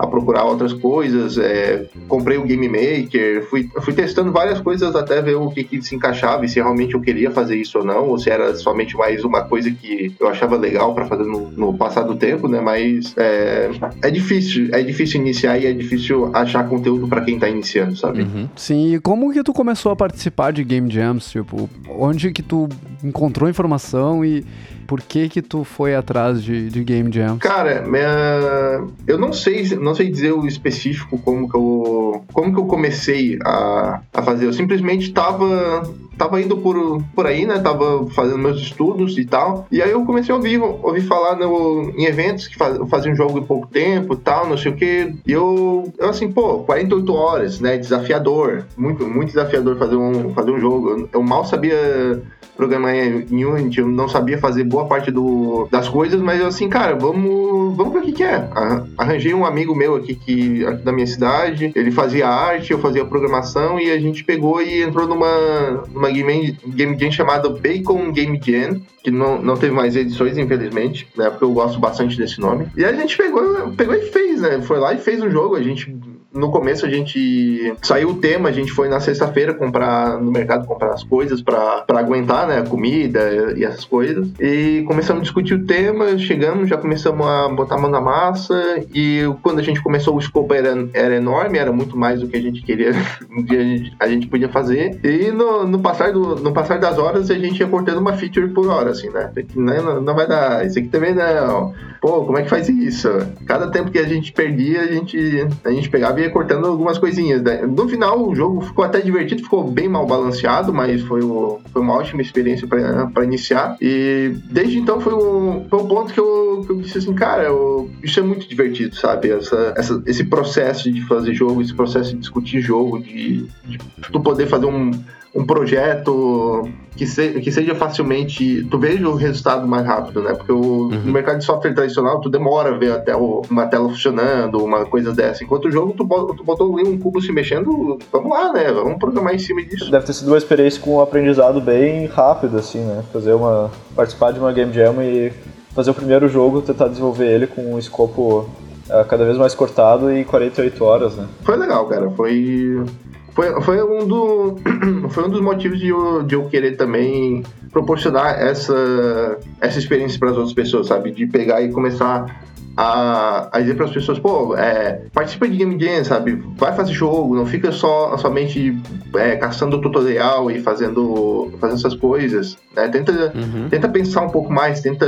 a procurar outras coisas, é, comprei o Game Maker, fui, fui testando várias coisas até ver o que, que se encaixava e se realmente eu queria fazer isso ou não, ou se era somente mais uma coisa que eu achava legal pra fazer no, no passar do tempo, né? Mas é, é difícil, é difícil iniciar e é difícil achar conteúdo pra quem tá iniciando, sabe?
Uhum.
Sim, e como que tu começou a participar de Game Jams? Tipo, onde que tu encontrou informação e por que que tu foi atrás de, de Game Jams?
Cara, minha- eu não sei, não sei dizer o específico como que eu, como que eu comecei a, a fazer. Eu simplesmente tava, tava indo por, por aí, né? Tava fazendo meus estudos e tal. E aí eu comecei a ouvir, ouvir falar no, em eventos que faz, faziam jogo em pouco tempo tal, não sei o que. E eu, eu assim, pô, 48 horas, né? Desafiador. Muito, muito desafiador fazer um, fazer um jogo. Eu, eu mal sabia programar em Unity, eu não sabia fazer boa parte do, das coisas, mas eu assim, cara, vamos, vamos ver o que, que é. Arran- Arranjei um amigo meu aqui, que, aqui da minha cidade, ele fazia arte, eu fazia programação e a gente pegou e entrou numa, numa game, game jam chamada Bacon Game Jam, que não, não teve mais edições, infelizmente, né, porque eu gosto bastante desse nome. E a gente pegou, pegou e fez, né, foi lá e fez o jogo, a gente no começo a gente saiu o tema, a gente foi na sexta-feira comprar no mercado comprar as coisas pra aguentar, né, comida e essas coisas. E começamos a discutir o tema, chegamos, já começamos a botar a mão na massa e quando a gente começou o escopo era, era enorme, era muito mais do que a gente queria, que a gente, a gente podia fazer. E no, no passar do no passar das horas a gente ia cortando uma feature por hora assim, né? Não, não vai dar, isso aqui também não. Pô, como é que faz isso? Cada tempo que a gente perdia, a gente, a gente pegava ia cortando algumas coisinhas. No final, o jogo ficou até divertido, ficou bem mal balanceado, mas foi, o- foi uma ótima experiência para iniciar. E desde então foi o, foi o ponto que eu, que eu disse assim, cara, eu- isso é muito divertido, sabe? Essa, essa- esse processo de fazer jogo, esse processo de discutir jogo, de, de tu poder fazer um, um projeto que, se- que seja facilmente. Tu veja o resultado mais rápido, né? Porque o, no mercado de software tradicional, tu demora a ver até o- uma tela funcionando, uma coisa dessa. Enquanto o jogo, tu, tu botou ali um cubo se mexendo, vamos lá, né? Vamos programar em cima disso.
Deve ter sido uma experiência com um aprendizado bem rápido, assim, né? Fazer uma. participar de uma Game Jam e fazer o primeiro jogo, tentar desenvolver ele com um escopo eh, cada vez mais cortado e 48 horas, né?
Foi legal, cara. Foi. Foi, foi, um, do, foi um dos motivos de eu, de eu querer também proporcionar essa, essa experiência para as outras pessoas, sabe? De pegar e começar a, a dizer para as pessoas, pô, é, participa de Game Jam, sabe? Vai fazer jogo, não fica só somente é, caçando tutorial e fazendo, fazendo essas coisas. Né? Tenta,
Uhum.
tenta pensar um pouco mais, tenta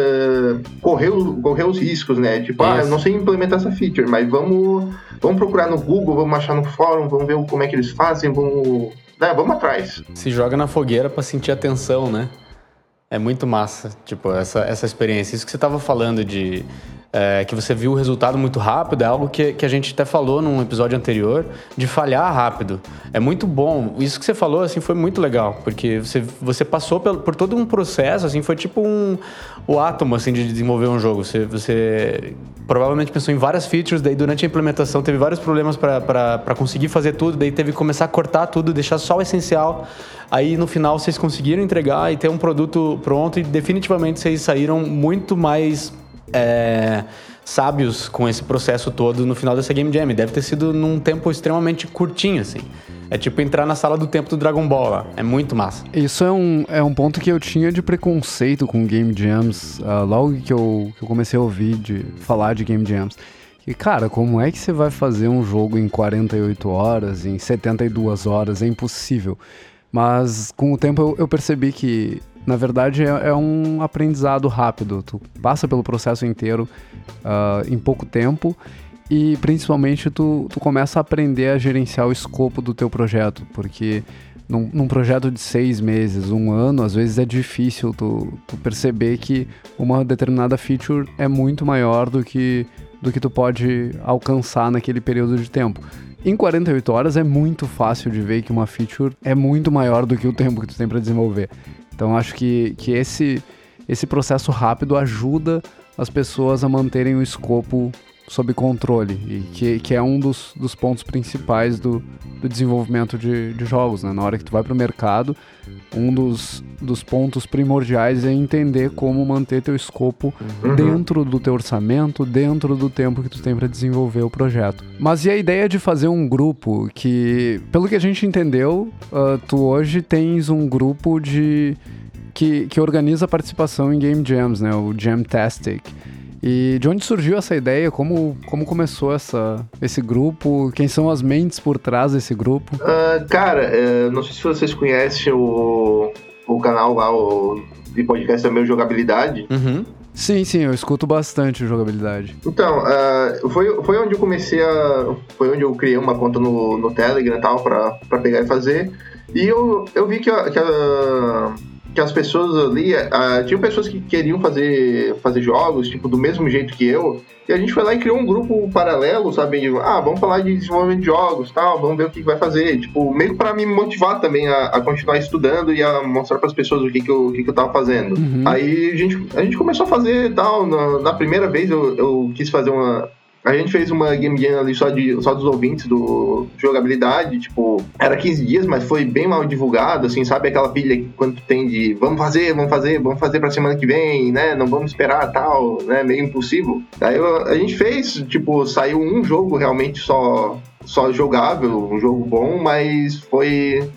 correr, correr os riscos, né? Tipo, ah, eu
Isso.
não sei implementar essa feature, mas vamos, vamos procurar no Google, vamos achar no fórum, vamos ver como é que eles fazem, vamos, né, vamos atrás.
Se joga na fogueira pra sentir a tensão, né? É muito massa, tipo, essa, essa experiência. Isso que você tava falando de é, que você viu o resultado muito rápido, é algo que, que a gente até falou num episódio anterior, de falhar rápido. É muito bom. Isso que você falou, assim, foi muito legal, porque você, você passou por, por todo um processo, assim, foi tipo um, o átomo, assim, de desenvolver um jogo. Você, você provavelmente pensou em várias features, daí durante a implementação teve vários problemas para conseguir fazer tudo, daí teve que começar a cortar tudo, deixar só o essencial. Aí no final vocês conseguiram entregar e ter um produto pronto e definitivamente vocês saíram muito mais é, sábios com esse processo todo no final dessa Game Jam. Deve ter sido num tempo extremamente curtinho, assim. É tipo entrar na sala do tempo do Dragon Ball lá. É muito massa.
Isso é um, é um ponto que eu tinha de preconceito com Game Jams uh, logo que eu, que eu comecei a ouvir de falar de Game Jams. E, cara, como é que você vai fazer um jogo em 48 horas, em 72 horas? É impossível. Mas com o tempo eu, eu percebi que na verdade, é, é, um aprendizado rápido. Tu passa pelo processo inteiro uh, em pouco tempo e principalmente tu, tu começa a aprender a gerenciar o escopo do teu projeto, porque num, num, projeto de seis meses, um ano, às vezes é difícil tu, tu, perceber que uma determinada feature é muito maior do que, do que tu pode alcançar naquele período de tempo. Em 48 horas é muito fácil de ver que uma feature é muito maior do que o tempo que tu tem para desenvolver. Então acho que, que esse, esse processo rápido ajuda as pessoas a manterem o escopo sob controle, e que, que é um dos, dos pontos principais do, do desenvolvimento de, de jogos. Né? Na hora que tu vai para o mercado, um dos, dos pontos primordiais é entender como manter teu escopo uhum. dentro do teu orçamento, dentro do tempo que tu tem para desenvolver o projeto. Mas e a ideia de fazer um grupo que, pelo que a gente entendeu, uh, tu hoje tens um grupo de que, que organiza a participação em Game Jams, né? O Jamtastic. E de onde surgiu essa ideia? Como, como começou essa, esse grupo? Quem são as mentes por trás desse grupo?
Uh, cara, uh, não sei se vocês conhecem o, o canal lá o, de podcast também, o Jogabilidade.
Uhum. Sim, sim, eu escuto bastante jogabilidade.
Então, uh, foi, foi onde eu comecei a. Foi onde eu criei uma conta no, no Telegram e tal, pra, pra pegar e fazer. E eu, eu vi que a, que a que as pessoas ali, uh, tinham pessoas que queriam fazer, fazer jogos, tipo, do mesmo jeito que eu, e a gente foi lá e criou um grupo paralelo, sabe? De, ah, vamos falar de desenvolvimento de jogos, tal, vamos ver o que vai fazer, tipo, meio para me motivar também a, a, continuar estudando e a mostrar para as pessoas o que que eu, o que que eu tava fazendo. Uhum. Aí a gente, a gente começou a fazer tal, na, na primeira vez eu, eu quis fazer uma a gente fez uma game jam ali só, de, só dos ouvintes do jogabilidade, tipo, era 15 dias, mas foi bem mal divulgado, assim, sabe? Aquela pilha que quando tem de vamos fazer, vamos fazer, vamos fazer pra semana que vem, né? Não vamos esperar tal, né? Meio impossível. Daí a gente fez, tipo, saiu um jogo realmente só, só jogável, um jogo bom, mas foi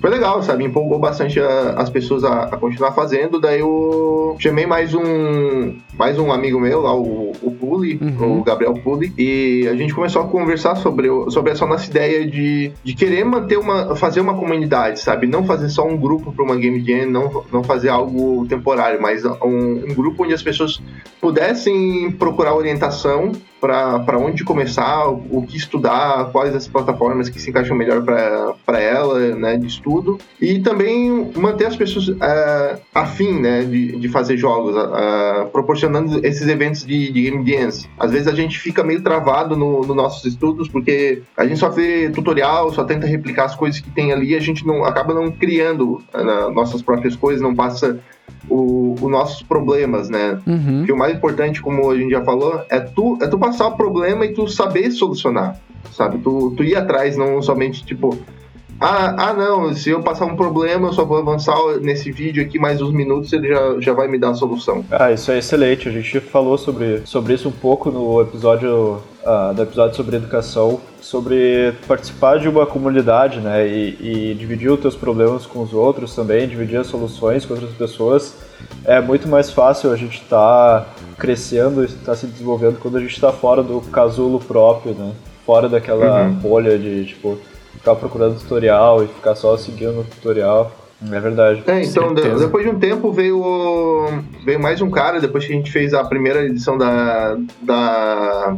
foi legal, sabe? Empolgou bastante a, as pessoas a, a, continuar fazendo. Daí eu chamei mais um mais um amigo meu lá, o, o Puli, uhum. o Gabriel Puli, e a gente começou a conversar sobre, sobre essa nossa ideia de, de querer manter uma, fazer uma comunidade, sabe? Não fazer só um grupo para uma game jam, não, não fazer algo temporário, mas um, um grupo onde as pessoas pudessem procurar orientação para onde começar, o, o, que estudar, quais as plataformas que se encaixam melhor para ela, né, de estudo, e também manter as pessoas uh, afim, né, de, de fazer jogos, uh, proporcionando esses eventos de, de game jams. Às vezes a gente fica meio travado nos no nossos estudos, porque a gente só vê tutorial, só tenta replicar as coisas que tem ali, a gente não acaba não criando uh, nossas próprias coisas, não passa os nossos problemas, né? Uhum. Que o mais importante, como a gente já falou, é tu, é tu passar o problema e tu saber solucionar, sabe? Tu, tu ir atrás, não somente, tipo, ah, ah, não, se eu passar um problema, eu só vou avançar nesse vídeo aqui mais uns minutos ele já, já vai me dar a solução.
Ah, isso é excelente. A gente falou sobre, sobre isso um pouco no episódio, uh, do episódio sobre educação, sobre participar de uma comunidade, né, e, e dividir os teus problemas com os outros também, dividir as soluções com outras pessoas. É muito mais fácil a gente estar tá crescendo e estar tá se desenvolvendo quando a gente está fora do casulo próprio, né, fora daquela uhum. bolha de, tipo, ficar procurando tutorial e ficar só seguindo o tutorial. É verdade.
É, então depois de um tempo veio, veio mais um cara, depois que a gente fez a primeira edição da, da,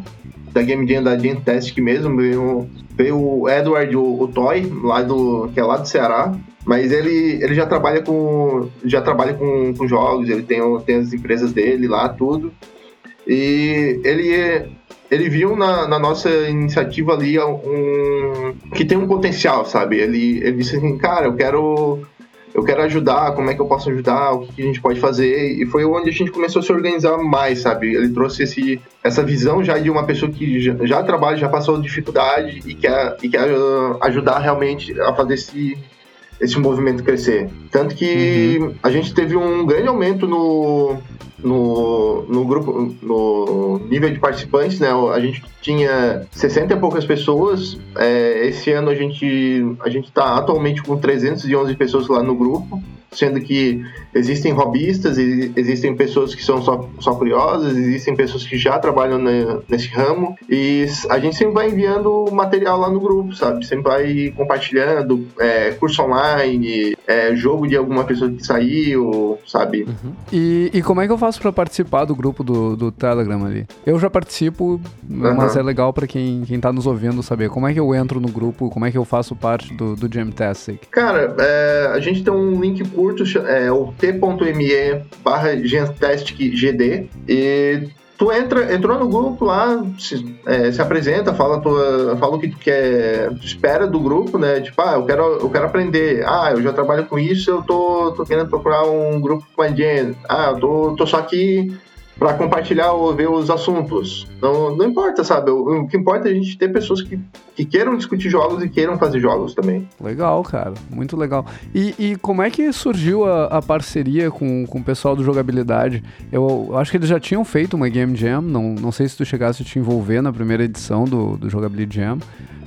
da Game Jam da Gen Test mesmo, veio, veio o Edward, o, o Toy, lá do, que é lá do Ceará. Mas ele, ele já trabalha com já trabalha com, com jogos, ele tem, tem as empresas dele lá, tudo. E ele ele viu na, na, nossa iniciativa ali um que tem um potencial, sabe? Ele, ele disse assim, cara, eu quero eu quero ajudar, como é que eu posso ajudar, o que a gente pode fazer. E foi onde a gente começou a se organizar mais, sabe? Ele trouxe esse, essa visão já de uma pessoa que já, já trabalha, já passou dificuldade e quer, e quer ajudar realmente a fazer esse, esse movimento crescer. Tanto que uhum. a gente teve um grande aumento no, no, no grupo, no nível de participantes, né? A gente tinha 60 e poucas pessoas. É, esse ano a gente a gente está atualmente com 311 pessoas lá no grupo sendo que existem robistas, existem pessoas que são só, só curiosas, existem pessoas que já trabalham nesse ramo, e a gente sempre vai enviando material lá no grupo, sabe? Sempre vai compartilhando é, curso online, é, jogo de alguma pessoa que saiu, sabe?
Uhum. E, e como é que eu faço para participar do grupo do, do Telegram ali? Eu já participo, uhum. mas é legal para quem, quem tá nos ouvindo saber como é que eu entro no grupo, como é que eu faço parte do, do Jamtastic.
Cara, é, a gente tem um link curto, é o t.me barra GD e tu entra, entrou no grupo lá, se, é, se apresenta, fala, tua, fala o que tu quer, espera do grupo, né? Tipo, ah, eu quero, eu quero aprender. Ah, eu já trabalho com isso, eu tô, tô querendo procurar um grupo com a gente. Ah, eu tô, tô só aqui para compartilhar ou ver os assuntos. Não, não importa, sabe? O, o, que importa é a gente ter pessoas que, que queiram discutir jogos e queiram fazer jogos também.
Legal, cara. Muito legal. E, e como é que surgiu a, a, parceria com, com o pessoal do Jogabilidade? Eu, eu, acho que eles já tinham feito uma Game Jam. Não, não sei se tu chegasse a te envolver na primeira edição do, do Jogabilidade Jam.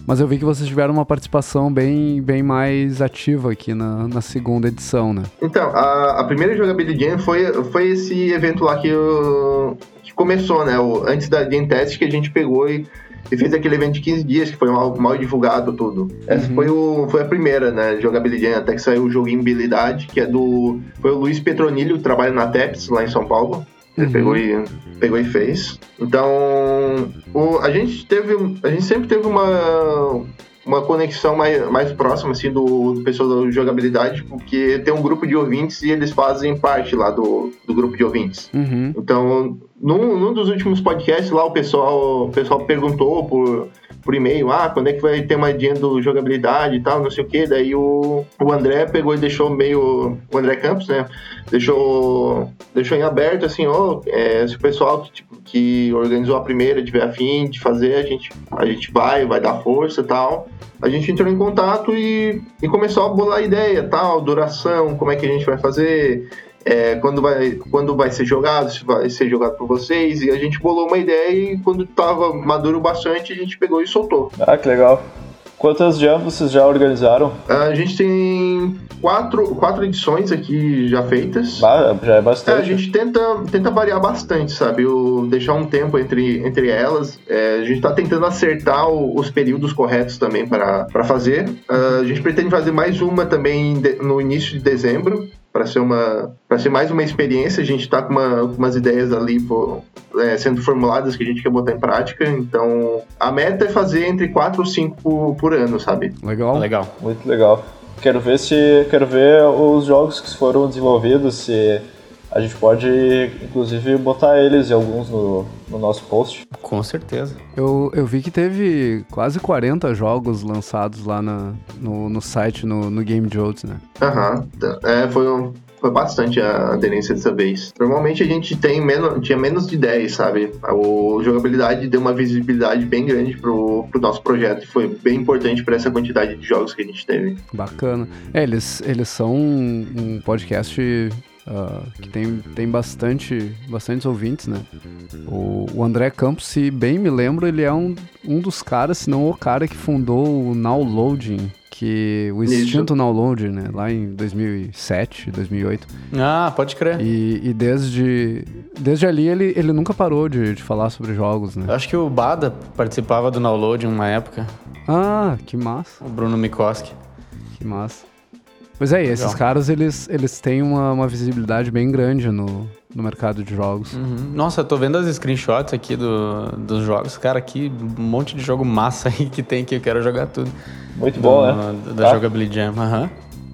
Mas eu vi que vocês tiveram uma participação bem, bem mais ativa aqui na, na segunda edição, né?
Então, a, a primeira Jogabilidade Jam foi, foi esse evento lá que, eu, que começou, né? O, antes da Game Test que a gente pegou e, e fez aquele evento de 15 dias, que foi mal, mal divulgado tudo. Essa uhum. foi, o, foi a primeira, né? Jogabilidade até que saiu o jogo Habilidade, que é do... Foi o Luiz Petronilho, que trabalha na TEPS, lá em São Paulo. Ele uhum. pegou, e, pegou e fez. Então, o, a gente teve. A gente sempre teve uma, uma conexão mais, mais próxima assim, do, do pessoal da jogabilidade, porque tem um grupo de ouvintes e eles fazem parte lá do, do grupo de ouvintes.
Uhum.
Então, num, num dos últimos podcasts lá, o pessoal, o pessoal perguntou por por e-mail, ah, quando é que vai ter uma dia do jogabilidade e tal, não sei o que. Daí o, o André pegou e deixou meio. O André Campos, né? Deixou, deixou em aberto assim, ó, oh, é, se o pessoal que, tipo, que organizou a primeira tiver afim de fazer, a gente, a gente vai, vai dar força e tal. A gente entrou em contato e, e começou a bolar a ideia, tal, duração, como é que a gente vai fazer é, quando, vai, quando vai ser jogado, se vai ser jogado por vocês. E a gente bolou uma ideia e quando estava maduro bastante, a gente pegou e soltou.
Ah, que legal. Quantas jams vocês já organizaram?
A gente tem quatro, quatro edições aqui já feitas.
Ah, já é bastante.
É, a gente tenta, tenta variar bastante, sabe? O, deixar um tempo entre, entre elas. É, a gente está tentando acertar o, os períodos corretos também para fazer. Uh, a gente pretende fazer mais uma também de, no início de dezembro para ser uma para ser mais uma experiência a gente está com uma, umas ideias ali por, é, sendo formuladas que a gente quer botar em prática então a meta é fazer entre 4 ou 5 por, por ano sabe?
Legal.
Legal. Muito legal. Quero ver se quero ver os jogos que foram desenvolvidos se a gente pode, inclusive, botar eles e alguns no, no nosso post.
Com certeza.
Eu, eu vi que teve quase 40 jogos lançados lá na, no, no site, no, no Game Jones, né?
Aham. Uhum. É, foi, um, foi bastante a aderência dessa vez. Normalmente a gente tem menos, tinha menos de 10, sabe? A jogabilidade deu uma visibilidade bem grande pro, pro nosso projeto e foi bem importante para essa quantidade de jogos que a gente teve.
Bacana. É, eles, eles são um podcast Uh, que tem, tem bastante, bastantes ouvintes, né? O, o, André Campos, se bem me lembro, ele é um, um dos caras, se não o cara que fundou o Nowloading, que o extinto Nowloading, né? Lá em 2007, 2008.
Ah, pode crer.
E, e desde, desde ali ele, ele nunca parou de, de falar sobre jogos, né?
Eu acho que o Bada participava do Nowloading uma época.
Ah, que massa.
O Bruno Mikoski.
Que massa. Pois é, esses caras, eles, eles têm uma, uma visibilidade bem grande no, no mercado de jogos.
Uhum. Nossa, eu tô vendo as screenshots aqui do, dos jogos. Cara, aqui um monte de jogo massa aí que tem que eu quero jogar tudo.
Muito bom, né?
Da tá. jogabilidade Jam. Uhum.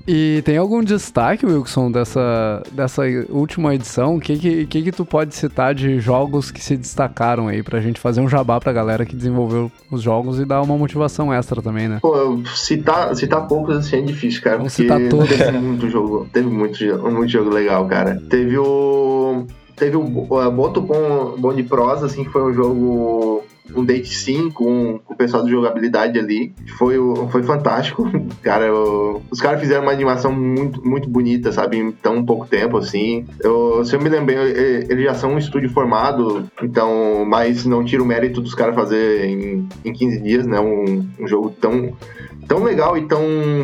E tem algum destaque, Wilson, dessa, dessa última edição? O que que, que que tu pode citar de jogos que se destacaram aí pra gente fazer um jabá pra galera que desenvolveu os jogos e dar uma motivação extra também, né?
Pô, citar, citar poucos assim é difícil, cara.
Vamos
porque
citar todos.
Teve muito jogo, teve muito, muito jogo legal, cara. Teve o. Teve o uh, Boto Bom, Bom de Prosa, assim, que foi um jogo. Um date sim com, com o pessoal de jogabilidade ali. Foi, foi fantástico. Cara, o- os caras fizeram uma animação muito, muito bonita, sabe? Em tão pouco tempo, assim. Eu, se eu me lembrei, eles já são um estúdio formado, então, mas não tira o mérito dos caras fazer em, em 15 dias, né? Um, um jogo tão, tão legal e tão.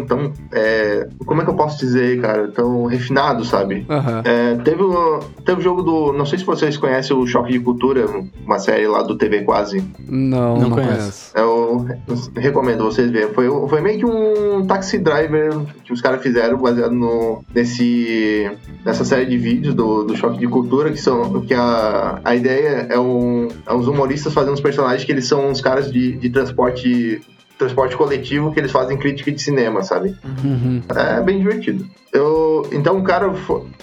tão é, como é que eu posso dizer, cara? Tão refinado, sabe?
Aham.
É, teve, o, teve o jogo do. Não sei se vocês conhecem o Choque de Cultura, uma série lá do TV Quase.
Não,
Não
não,
conheço.
conheço.
Eu recomendo vocês verem. Foi, foi meio que um taxi driver que os caras fizeram baseado no, nesse, nessa série de vídeos do, do Choque de Cultura, que são. Que a, a ideia é, um, é uns humoristas fazendo uns personagens que eles são uns caras de, de transporte. Transporte coletivo que eles fazem crítica de cinema, sabe?
Uhum.
É bem divertido. Eu, então o cara,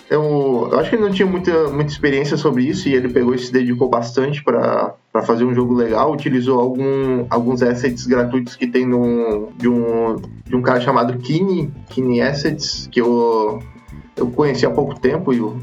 eu, eu acho que ele não tinha muita, muita experiência sobre isso e ele pegou e se dedicou bastante para fazer um jogo legal. Utilizou algum, alguns assets gratuitos que tem no, de, um, de um cara chamado Kine, Kine Assets, que eu, eu conheci há pouco tempo e o,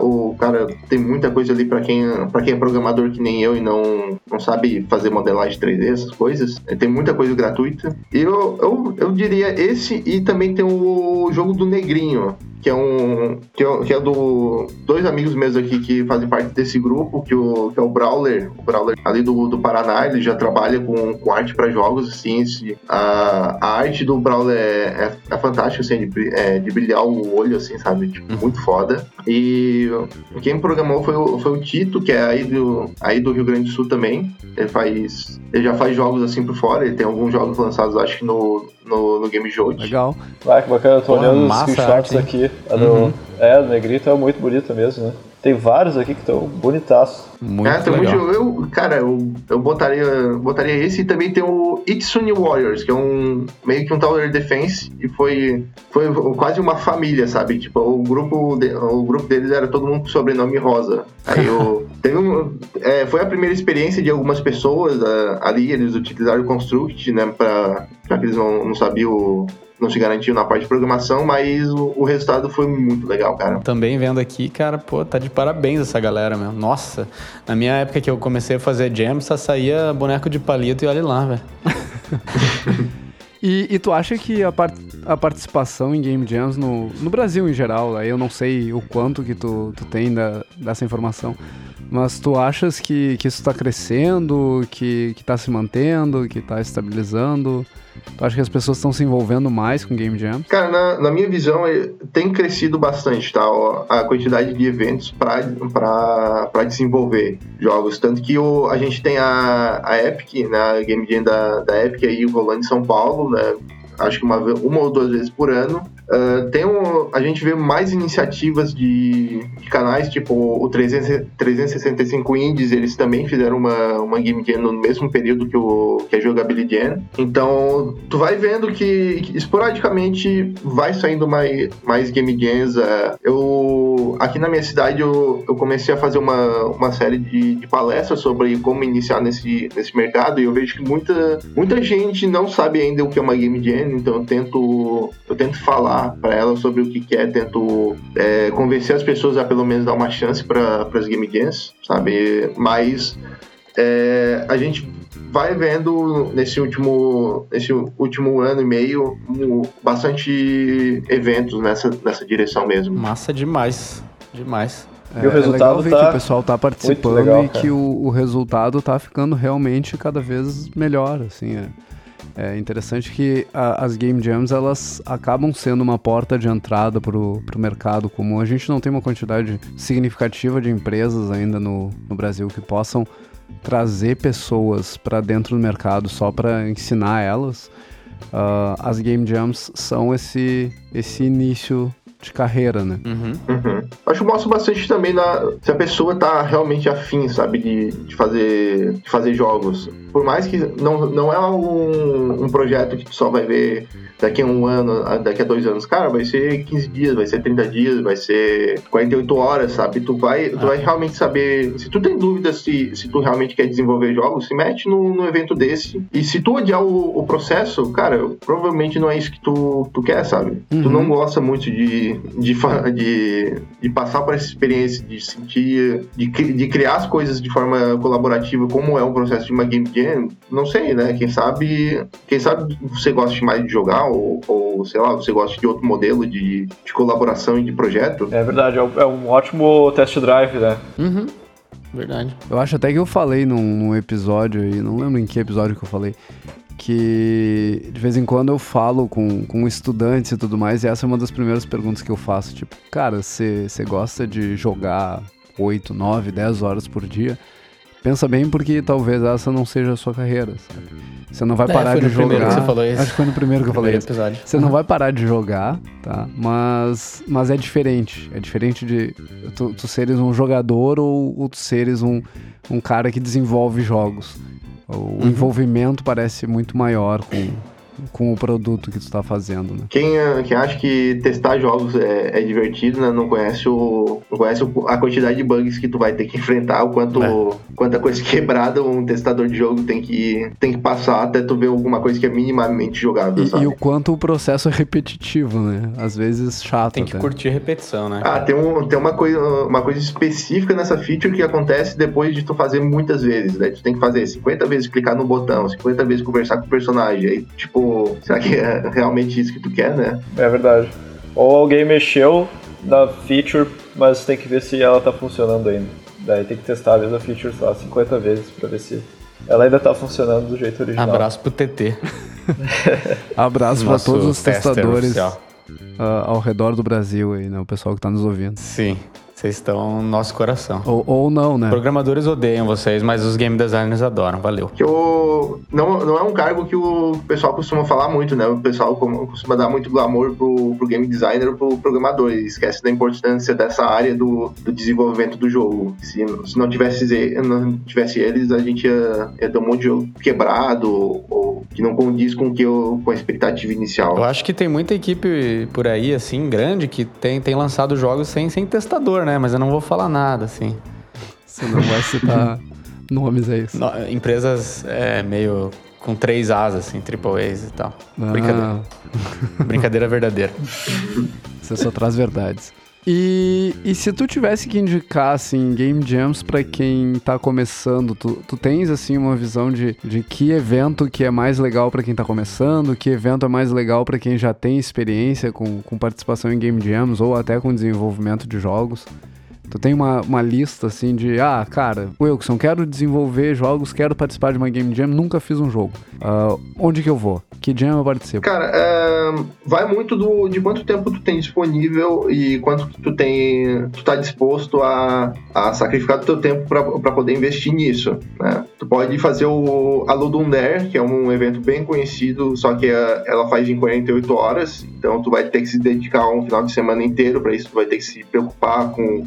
o cara tem muita coisa ali para quem, pra quem é programador que nem eu e não, não sabe fazer modelagem 3D, essas coisas. Ele tem muita coisa gratuita. E eu, eu, eu diria esse e também tem o jogo do Negrinho. Que é um. Que é, que é do. Dois amigos meus aqui que fazem parte desse grupo, que, o, que é o Brawler. O Brawler ali do, do Paraná, ele já trabalha com, com arte para jogos, assim. esse- a, a arte do Brawler é, é, é fantástica, assim, de, é, de brilhar o olho, assim, sabe? Tipo, muito foda. E quem programou foi o, foi o Tito, que é aí do, aí do Rio Grande do Sul também. Ele faz. Ele já faz jogos assim por fora. Ele tem alguns jogos lançados, acho que no, no, no Game Jolt.
Legal.
Ah, que bacana, eu tô
Porra,
olhando os
a
screenshots aqui. A do, É, do Negrito é muito bonita mesmo, né? Tem vários aqui que estão bonitaços.
Muito
é, muito
legal.
Eu, cara, eu, eu botaria, botaria esse e também tem o Itsune Warriors, que é um meio que um Tower Defense e foi, foi quase uma família, sabe? Tipo, o grupo, de- o grupo deles era todo mundo com sobrenome rosa. Aí eu. teve um, é, foi a primeira experiência de algumas pessoas ah, ali, eles utilizaram o Construct, né, pra, pra que eles não, não sabiam. Não se garantiam na parte de programação, mas o, o resultado foi muito legal, cara.
Também vendo aqui, cara, pô, tá de parabéns essa galera, meu. Nossa, na minha época que eu comecei a fazer jam, só saía boneco de palito e olha lá, velho.
E, e tu acha que a, par- a participação em Game Jams no, no Brasil em geral, aí eu não sei o quanto que tu, tu tem da, dessa informação, mas tu achas que, que isso tá crescendo, que, que tá se mantendo, que tá estabilizando? Tu acha que as pessoas estão se envolvendo mais com Game Jams?
Cara, na, na minha visão, eh, tem crescido bastante, tá? A quantidade de eventos para desenvolver jogos. Tanto que o, a gente tem a, a Epic, né? A Game Jam da, da Epic aí rolando em São Paulo, né? Acho que uma, uma ou duas vezes por ano. Ah, tem um, a gente vê mais iniciativas de, de canais, tipo o 300, 365 Indies, eles também fizeram uma, uma Game Jam no mesmo período que, o, que a Jogability Jam. Então, tu vai vendo que, que esporadicamente vai saindo mais, mais Game Jams. ah, eu, aqui na minha cidade, eu, eu comecei a fazer uma, uma série de, de palestras sobre como iniciar nesse, nesse mercado e eu vejo que muita, muita gente não sabe ainda o que é uma Game Jam, então eu tento, eu tento falar para ela sobre o que, que é, tento é, convencer as pessoas a pelo menos dar uma chance para as Game Jams, sabe? Mas é, a gente vai vendo nesse último, nesse último ano e meio bastante eventos nessa, nessa direção mesmo.
Massa demais. Demais.
E o resultado
legal ver
tá
que o pessoal tá participando
legal,
e que o, o resultado tá ficando realmente cada vez melhor, assim, é. É interessante que a- as game jams elas acabam sendo uma porta de entrada pro, pro mercado comum. A gente não tem uma quantidade significativa de empresas ainda no, no Brasil que possam trazer pessoas para dentro do mercado só para ensinar elas. Ah, as game jams são esse, esse início de carreira, né?
Uhum.
Uhum. Acho que mostra bastante também na, se a pessoa tá realmente afim, sabe, de, de, fazer, de fazer jogos. Por mais que não, não é um, um projeto que tu só vai ver daqui a um ano, daqui a dois anos, cara, vai ser 15 dias, vai ser 30 dias, vai ser 48 horas, sabe? Tu vai, tu vai realmente saber. Se tu tem dúvidas se, se tu realmente quer desenvolver jogos, se mete no, no evento desse. E se tu odiar o, o processo, cara, provavelmente não é isso que tu, tu quer, sabe?
Uhum.
Tu não gosta muito de, de, de, de passar por essa experiência, de sentir, de, de criar as coisas de forma colaborativa, como é um processo de uma game jam. Não sei, né? Quem sabe, quem sabe você gosta mais de jogar ou, ou, sei lá, você gosta de outro modelo de, de colaboração e de projeto.
É verdade, é um, é um ótimo test drive, né?
Uhum. Verdade.
Eu acho até que eu falei num, num episódio aí, não lembro em que episódio que eu falei, que de vez em quando eu falo com, com estudantes e tudo mais, e essa é uma das primeiras perguntas que eu faço, tipo, cara, você gosta de jogar 8, 9, 10 horas por dia? Pensa bem porque talvez essa não seja a sua carreira, sabe? Você não vai
É,
parar
foi
de jogar.
que você falou isso.
Acho que foi no primeiro que eu falei
Primeiro
isso.
episódio.
Você não vai parar de jogar, tá? Mas, mas é diferente. É diferente de tu, tu seres um jogador ou, ou tu seres um, um cara que desenvolve jogos. O
Uhum.
envolvimento parece muito maior com, com o produto que tu tá fazendo, né?
Quem, eh, quem acha que testar jogos é, é divertido, né? Não conhece, o, não conhece a quantidade de bugs que tu vai ter que enfrentar, o quanto,
É.
quanta coisa quebrada um testador de jogo tem que, tem que passar até tu ver alguma coisa que é minimamente jogável,
E,
sabe?
e o quanto o processo é repetitivo, né? Às vezes chato
Tem que
até.
curtir repetição, né?
Ah, tem, um, tem uma, coisa, uma coisa específica nessa feature que acontece depois de tu fazer muitas vezes. Né? Tu tem que fazer 50 vezes clicar no botão, 50 vezes conversar com o personagem. Aí, tipo, será que é realmente isso que tu quer, né?
É verdade. Ou alguém mexeu na feature, mas tem que ver se ela tá funcionando ainda. Daí tem que testar a mesma feature, sei lá, 50 vezes pra ver se ela ainda tá funcionando do jeito original.
Abraço pro TT.
Abraço pra
nosso
todos os testadores ah, ao redor do Brasil aí, né? O pessoal que tá nos ouvindo.
Sim, vocês estão no nosso coração.
Ou, ou não, né?
Programadores odeiam vocês, mas os game designers adoram. Valeu.
Que o, não, não é um cargo que o pessoal costuma falar muito, né? O pessoal costuma dar muito glamour pro, pro game designer ou pro programador. E esquece da importância dessa área do, do desenvolvimento do jogo. Se, se não, tivesse, não tivesse eles, a gente ia, ia ter um monte de jogo quebrado ou que não condiz com, o que eu, com a expectativa inicial.
Eu acho que tem muita equipe por aí, assim, grande, que tem, tem lançado jogos sem, sem testador, né? Mas eu não vou falar nada, assim.
Você não vai citar nomes aí.
No- empresas é, meio com três As, assim, triple A's e tal. Brincadeira.
Ah,
Brincadeira verdadeira.
você só traz verdades. E, e se tu tivesse que indicar, assim, Game Jams pra quem tá começando, tu, tu tens, assim, uma visão de, de que evento que é mais legal pra quem tá começando, que evento é mais legal pra quem já tem experiência com, com participação em Game Jams ou até com desenvolvimento de jogos? Tu tem uma, uma lista assim de, ah, cara, Wilson, quero desenvolver jogos, quero participar de uma Game Jam, nunca fiz um jogo. Ah, onde que eu vou? Que jam eu participo?
Cara, é, vai muito do, de quanto tempo tu tem disponível e quanto tu tem, tu tá disposto a, a sacrificar do teu tempo para poder investir nisso, né? Tu pode fazer o a Ludum que é um evento bem conhecido, só que é- ela faz em 48 horas, então tu vai ter que se dedicar um final de semana inteiro para isso, tu vai ter que se preocupar com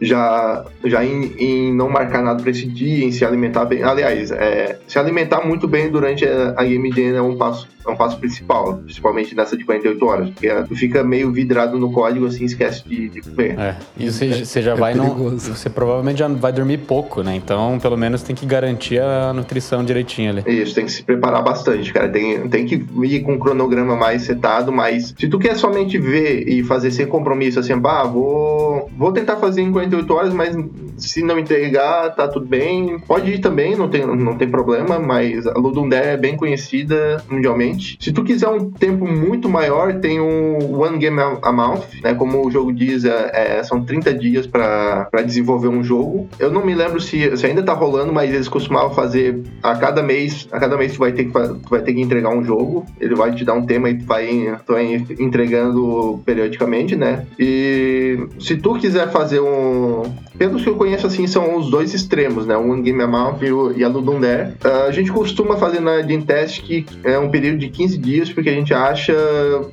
já, já em, em não marcar nada para esse dia, em se alimentar bem. Aliás, é, se alimentar muito bem durante a, a Game Jam é um passo, é um passo principal, principalmente nessa de 48 horas, porque tu fica meio vidrado no código assim, esquece de, de comer.
É. E você, você já vai não.
perigoso.
Você provavelmente já vai dormir pouco, né? Então, pelo menos tem que garantir a nutrição direitinho ali.
Isso, tem que se preparar bastante, cara. Tem, tem que ir com um cronograma mais setado, mas se tu quer somente ver e fazer sem compromisso, assim, ah, vou, vou tentar fazer em 48 horas, mas se não entregar, tá tudo bem. Pode ir também, não tem, não tem problema, mas a Ludum Dare é bem conhecida mundialmente. Se tu quiser um tempo muito maior, tem o One Game a Month, né? Como o jogo diz, é, é, são 30 dias para desenvolver um jogo. Eu não me lembro se, se ainda tá rolando, mas eles costumavam fazer a cada mês, a cada mês tu vai ter que, tu vai ter que entregar um jogo. Ele vai te dar um tema e tu vai, tu vai entregando periodicamente, né? E se tu quiser fazer um, no pelos que eu conheço, assim, são os dois extremos, né? O Game Amount e a Ludum Dare. Uh, a gente costuma fazer na Game Test que é um período de 15 dias, porque a gente acha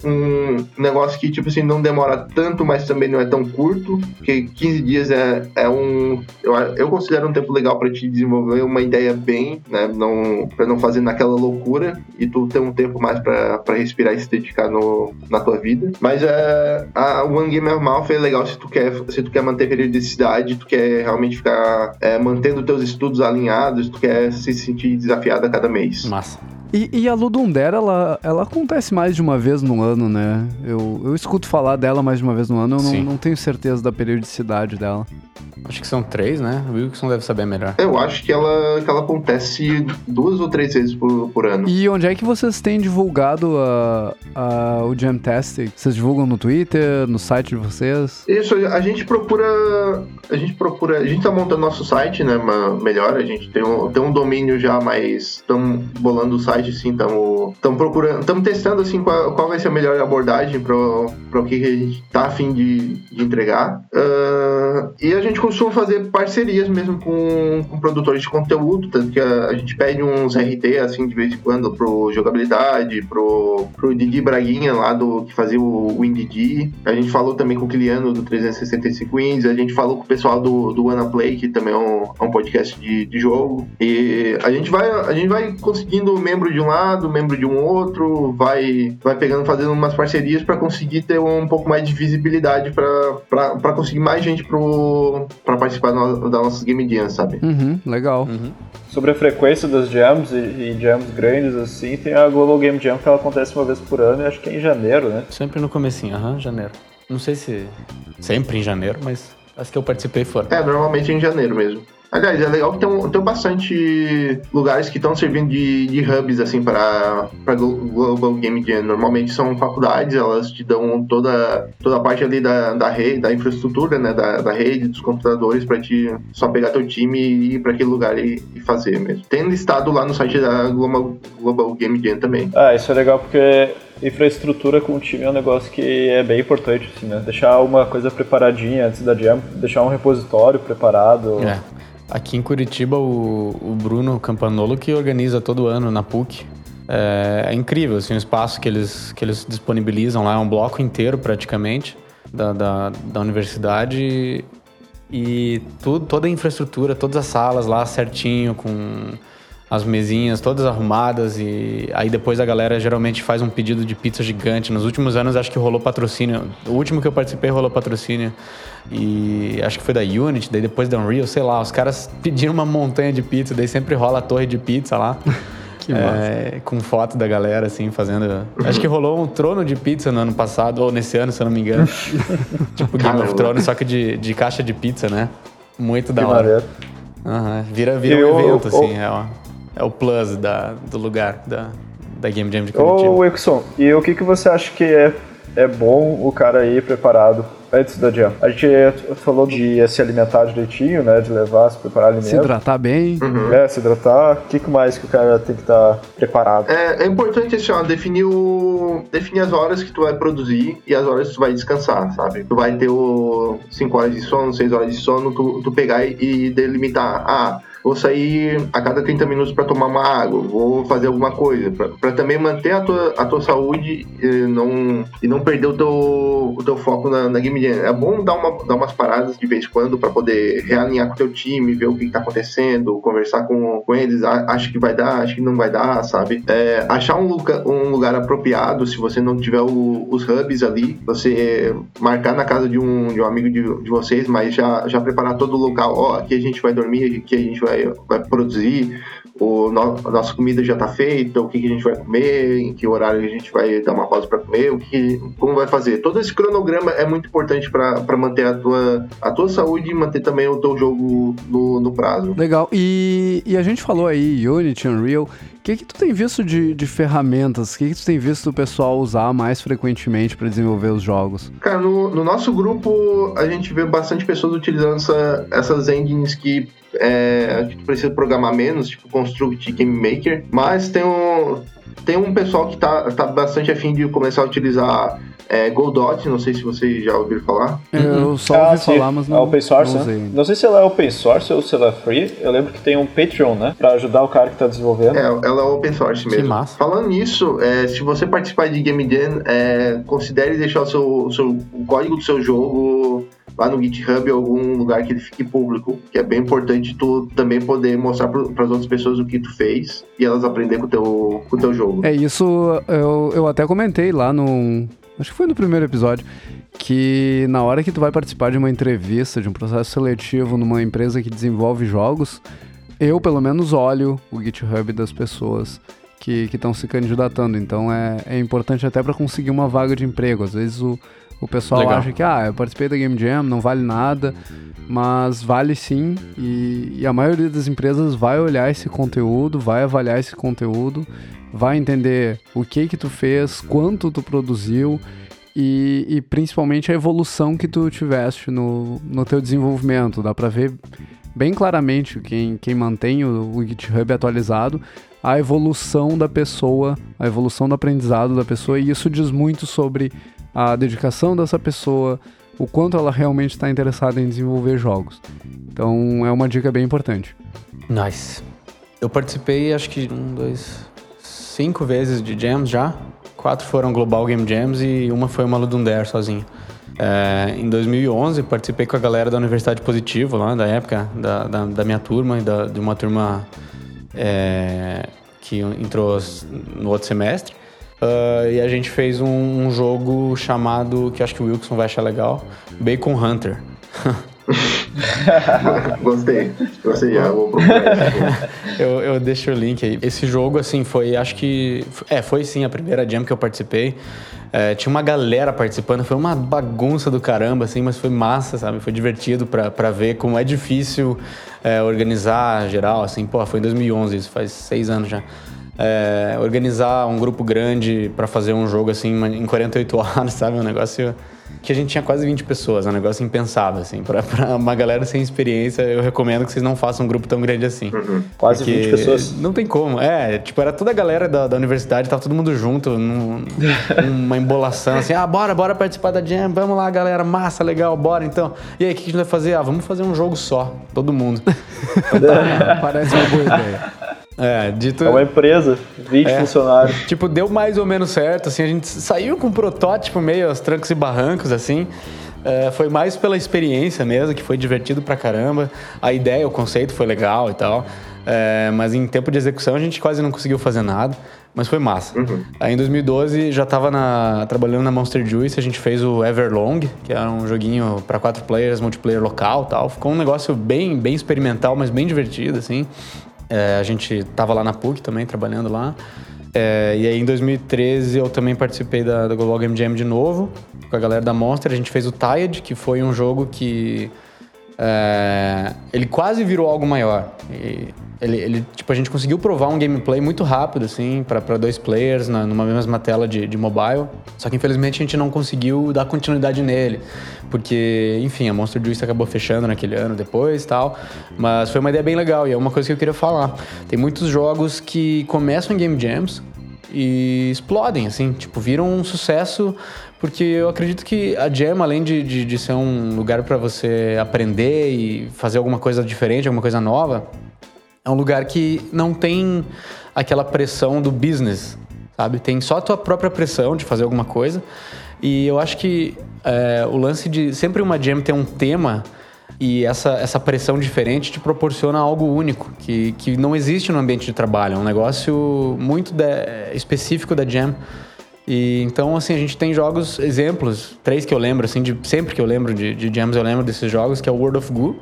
um negócio que, tipo assim, não demora tanto, mas também não é tão curto, porque 15 dias é, é um... Eu, eu considero um tempo legal para te desenvolver uma ideia bem, né? Não, pra não fazer naquela loucura e tu ter um tempo mais para respirar e se dedicar no, na tua vida. Mas é, a One Game Mouth é legal se tu quer, se tu quer manter periodicidade, tu quer realmente ficar é, mantendo teus estudos alinhados, tu quer se sentir desafiado a cada mês.
Massa.
E, e a Ludundera, ela, ela acontece mais de uma vez no ano, né? Eu, eu escuto falar dela mais de uma vez no ano, eu não, não tenho certeza da periodicidade dela.
Acho que são três, né? O Wilson deve saber melhor.
Eu acho que ela, que ela acontece duas ou três vezes por, por ano.
E onde é que vocês têm divulgado a, a, o Jam Test? Vocês divulgam no Twitter, no site de vocês?
Isso, a gente procura. A gente procura. A gente tá montando nosso site, né? Melhor. A gente tem um, tem um domínio já, mas estamos bolando o site, sim. Estamos procurando. Estamos testando assim qual, qual vai ser a melhor abordagem para o que a gente tá afim de, de entregar. Uh, e a gente costuma fazer parcerias mesmo com, com produtores de conteúdo, tanto que a, a, gente pede uns RT assim de vez em quando pro jogabilidade, pro, pro Didi Braguinha lá do que fazia o, InDidi. A gente falou também com o Kiliano do 365 Indies, a gente falou com o pessoal do, do Wanna Play, que também é um, é um podcast de, de jogo. E a gente vai a gente vai conseguindo membro de um lado, membro de um outro, vai vai pegando fazendo umas parcerias para conseguir ter um pouco mais de visibilidade para conseguir mais gente pro para participar no, das nossas game jams, sabe?
Uhum, legal.
Uhum. Sobre a frequência das jams e, e, jams grandes, assim, tem a Global Game Jam que ela acontece uma vez por ano e acho que é em janeiro, né?
Sempre no comecinho, aham, uhum, janeiro. Não sei se sempre em janeiro, mas as que eu participei foram.
É, normalmente é em janeiro mesmo. Aliás, é legal que tem, tem bastante lugares que estão servindo de, de hubs, assim, para Global Game Jam. Normalmente são faculdades, elas te dão toda, toda a parte ali da, da rede, da infraestrutura, né, da, da rede, dos computadores, para te só pegar teu time e ir para aquele lugar e, e, fazer mesmo. Tem listado lá no site da Global, Global Game Jam também.
Ah, isso é legal porque infraestrutura com o time é um negócio que é bem importante, assim, né? Deixar uma coisa preparadinha antes da jam, deixar um repositório preparado.
É. Aqui em Curitiba, o, o Bruno Campanolo que organiza todo ano na PUC. É, é, incrível, assim, o espaço que eles, que eles disponibilizam lá é um bloco inteiro praticamente da, da, da universidade e tudo, toda a infraestrutura, todas as salas lá certinho, com as mesinhas todas arrumadas e aí depois a galera geralmente faz um pedido de pizza gigante. Nos últimos anos acho que rolou patrocínio. O último que eu participei rolou patrocínio e acho que foi da Unity, daí depois da Unreal, sei lá. Os caras pediram uma montanha de pizza, daí sempre rola a torre de pizza lá.
que é,
com foto da galera, assim, fazendo. Acho que rolou um trono de pizza no ano passado, ou nesse ano, se eu não me engano. tipo Game of Thrones, só que de, de caixa de pizza, né? Muito da hora. Uhum. Vira, vira um evento, assim, é, ó é o plus da, do lugar da, da Game Jam de Curitiba.
Ô, Wilson, e o que, que você acha que é, é bom o cara ir preparado antes da jam? A gente falou de se alimentar direitinho, né? De levar, se preparar alimento.
Se hidratar bem.
Uhum. É, se hidratar. O que, que mais que o cara tem que estar tá preparado?
É, é importante assim, ó, definir, o, definir as horas que tu vai produzir e as horas que tu vai descansar, sabe? Tu vai ter 5 horas de sono, 6 horas de sono, tu, tu pegar e delimitar. Ah, vou sair a cada 30 minutos para tomar uma água, vou fazer alguma coisa, para também manter a tua, a tua saúde e não, e não perder o teu, o teu foco na, na game jam. É bom dar, uma, dar umas paradas de vez em quando para poder realinhar com o teu time, ver o que está acontecendo, conversar com, com eles, acho que vai dar, acho que não vai dar, sabe? É, achar um lugar, um lugar apropriado, se você não tiver o, os hubs ali, você marcar na casa de um, de um amigo de, de vocês, mas já, já preparar todo o local, ó, aqui a gente vai dormir, aqui a gente vai vai, vai produzir, o, no, a nossa comida já está feita, o que, que, a gente vai comer, em que horário a gente vai dar uma pausa para comer, o que, como vai fazer. Todo esse cronograma é muito importante para manter a tua, a tua saúde e manter também o teu jogo no, no prazo.
Legal. E, e a gente falou aí Unity, Unreal. O que, que tu tem visto de, de ferramentas? O que, que tu tem visto o pessoal usar mais frequentemente para desenvolver os jogos?
Cara, no, no, nosso grupo a gente vê bastante pessoas utilizando essa, essas engines que é, a gente precisa programar menos, tipo Construct Game Maker, mas tem um, tem um pessoal que tá, tá bastante afim de começar a utilizar é Goldot, não sei se vocês já ouviram falar.
Eu só ouvi
Ah, sim.
falar, mas
é
não,
open source,
não
né? Não sei se ela é open source ou se ela é free. Eu lembro que tem um Patreon, né? Pra ajudar o cara que tá desenvolvendo.
É, ela é open source mesmo.
massa.
Falando nisso, é, se você participar de Game Jam, é, considere deixar o, seu, o seu- o código do seu jogo lá no GitHub algum lugar que ele fique público, que é bem importante tu também poder mostrar para as outras pessoas o que tu fez e elas aprender com o teu, com o teu jogo.
É, isso eu, eu até comentei lá no. Acho que foi no primeiro episódio. Que na hora que tu vai participar de uma entrevista, de um processo seletivo numa empresa que desenvolve jogos, eu pelo menos olho o GitHub das pessoas que estão se candidatando. Então é, é importante até para conseguir uma vaga de emprego. Às vezes o, o pessoal
Legal.
acha que, ah, eu participei da Game Jam, não vale nada, mas vale sim. E, e a maioria das empresas vai olhar esse conteúdo, vai avaliar esse conteúdo, vai entender o que que tu fez, quanto tu produziu e, e principalmente a evolução que tu tiveste no, no teu desenvolvimento. Dá pra ver bem claramente quem, quem mantém o, o GitHub atualizado, a evolução da pessoa, a evolução do aprendizado da pessoa, e isso diz muito sobre a dedicação dessa pessoa, o quanto ela realmente está interessada em desenvolver jogos. Então é uma dica bem importante.
Nice. Eu participei, acho que um, dois, cinco vezes de jams já. Quatro foram Global Game Jams e uma foi uma Ludundare sozinho. É, em 2011, participei com a galera da Universidade Positivo, lá da época, da, da, da minha turma e da, de uma turma é, que entrou no outro semestre. Ah, e a gente fez um, um jogo chamado, que acho que o Wilson vai achar legal, Bacon Hunter.
Gostei, gostei já, vou procurar.
Eu, eu deixo o link aí. Esse jogo, assim, foi, acho que. É, foi sim a primeira jam que eu participei. É, tinha uma galera participando, foi uma bagunça do caramba, assim, mas foi massa, sabe? Foi divertido pra, pra ver como é difícil é, organizar geral, assim. Pô, foi em 2011, isso faz seis anos já. É, organizar um grupo grande pra fazer um jogo, assim, em 48 horas, sabe? Um negócio que a gente tinha quase 20 pessoas, é um negócio impensável, assim. Pra, pra uma galera sem experiência, eu recomendo que vocês não façam um grupo tão grande assim.
Quase
Porque
20 pessoas.
Não tem como. É, tipo, era toda a galera da, da universidade, tava todo mundo junto, num- numa embolação, assim, ah, bora, bora participar da Jam, vamos lá, galera, massa, legal, bora então. E aí, o que a gente vai fazer? Ah, vamos fazer um jogo só, todo mundo.
Parece uma boa ideia.
É, dito.
É uma empresa, 20
É.
funcionários.
Tipo, deu mais ou menos certo, assim, a gente saiu com um protótipo meio aos trancos e barrancos, assim. É, foi mais pela experiência mesmo, que foi divertido pra caramba. A ideia, o conceito foi legal e tal. É, mas em tempo de execução a gente quase não conseguiu fazer nada. Mas foi massa. Aí em 2012 já tava na- trabalhando na Monster Juice, a gente fez o Everlong, que era um joguinho pra quatro players, multiplayer local e tal. Ficou um negócio bem, bem experimental, mas bem divertido, assim. É, a gente tava lá na PUC também, trabalhando lá. É, e aí em 2013 eu também participei da, da Global Game Jam de novo, com a galera da Monster. A gente fez o Tired, que foi um jogo que é, ele quase virou algo maior. E ele, ele, tipo, a gente conseguiu provar um gameplay muito rápido, assim, para dois players na, numa mesma tela de, de mobile. Só que infelizmente a gente não conseguiu dar continuidade nele, porque, enfim, a Monster Juice acabou fechando naquele ano depois e tal. Mas foi uma ideia bem legal e é uma coisa que eu queria falar. Tem muitos jogos que começam em game jams e explodem, assim, tipo, viram um sucesso, porque eu acredito que a Jam, além de, de, de ser um lugar para você aprender e fazer alguma coisa diferente, alguma coisa nova, é um lugar que não tem aquela pressão do business, sabe? Tem só a tua própria pressão de fazer alguma coisa. E eu acho que é, o lance de sempre uma jam ter um tema e essa, essa pressão diferente te proporciona algo único, que, que não existe no ambiente de trabalho. É um negócio muito da- específico da jam. E então, assim, a gente tem jogos, exemplos, três que eu lembro, assim, de, sempre que eu lembro de, de jams, eu lembro desses jogos, que é o World of Goo,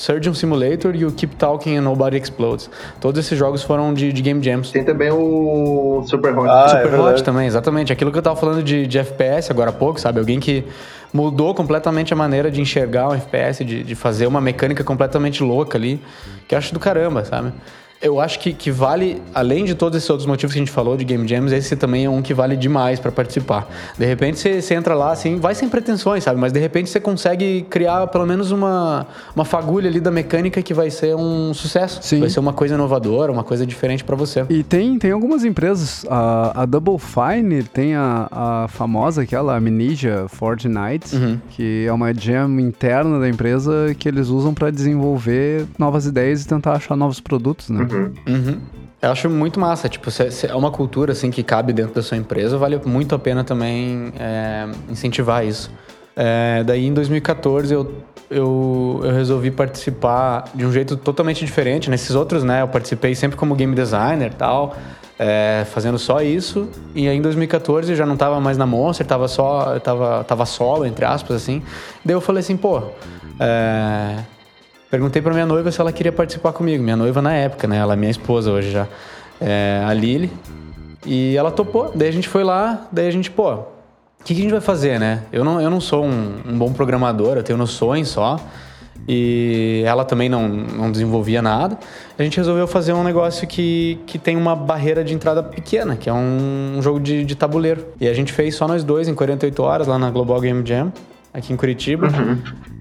Surgeon Simulator e o Keep Talking and Nobody Explodes. Todos esses jogos foram de, de Game Jams.
Tem também o Super Hot.
Ah, é
Super Hot
verdade.
também, exatamente. Aquilo que eu tava falando de, de FPS agora há pouco, sabe? Alguém que mudou completamente a maneira de enxergar o FPS, de, de fazer uma mecânica completamente louca ali, que eu acho do caramba, sabe? Eu acho que, que vale, além de todos esses outros motivos que a gente falou de Game Jams, esse também é um que vale demais para participar. De repente você, você entra lá, assim, vai sem pretensões, sabe? Mas de repente você consegue criar pelo menos uma, uma fagulha ali da mecânica que vai ser um sucesso.
Sim.
Vai ser uma coisa inovadora, uma coisa diferente para você.
E tem, tem algumas empresas, a, a Double Fine tem a, a famosa, aquela Amnesia Fortnite,
Uhum.
que é uma jam interna da empresa que eles usam para desenvolver novas ideias e tentar achar novos produtos, né?
Uhum. Eu acho muito massa, tipo, se, é uma cultura assim que cabe dentro da sua empresa, vale muito a pena também é, incentivar isso. É, daí em 2014 eu, eu, eu resolvi participar de um jeito totalmente diferente. Nesses outros, né, eu participei sempre como game designer tal, é, fazendo só isso. E aí em 2014 eu já não tava mais na Monster, tava só, tava, tava solo, entre aspas, assim. Daí eu falei assim, pô, é, Perguntei pra minha noiva se ela queria participar comigo. Minha noiva na época, né? Ela é minha esposa hoje já. É, a Lily. E ela topou. Daí a gente foi lá, daí a gente, pô, o que, que a gente vai fazer, né? Eu não, eu não sou um, um bom programador, eu tenho noções só. E ela também não, não desenvolvia nada. A gente resolveu fazer um negócio que, que tem uma barreira de entrada pequena, que é um, um jogo de, de tabuleiro. E a gente fez só nós dois em 48 horas lá na Global Game Jam, aqui em Curitiba.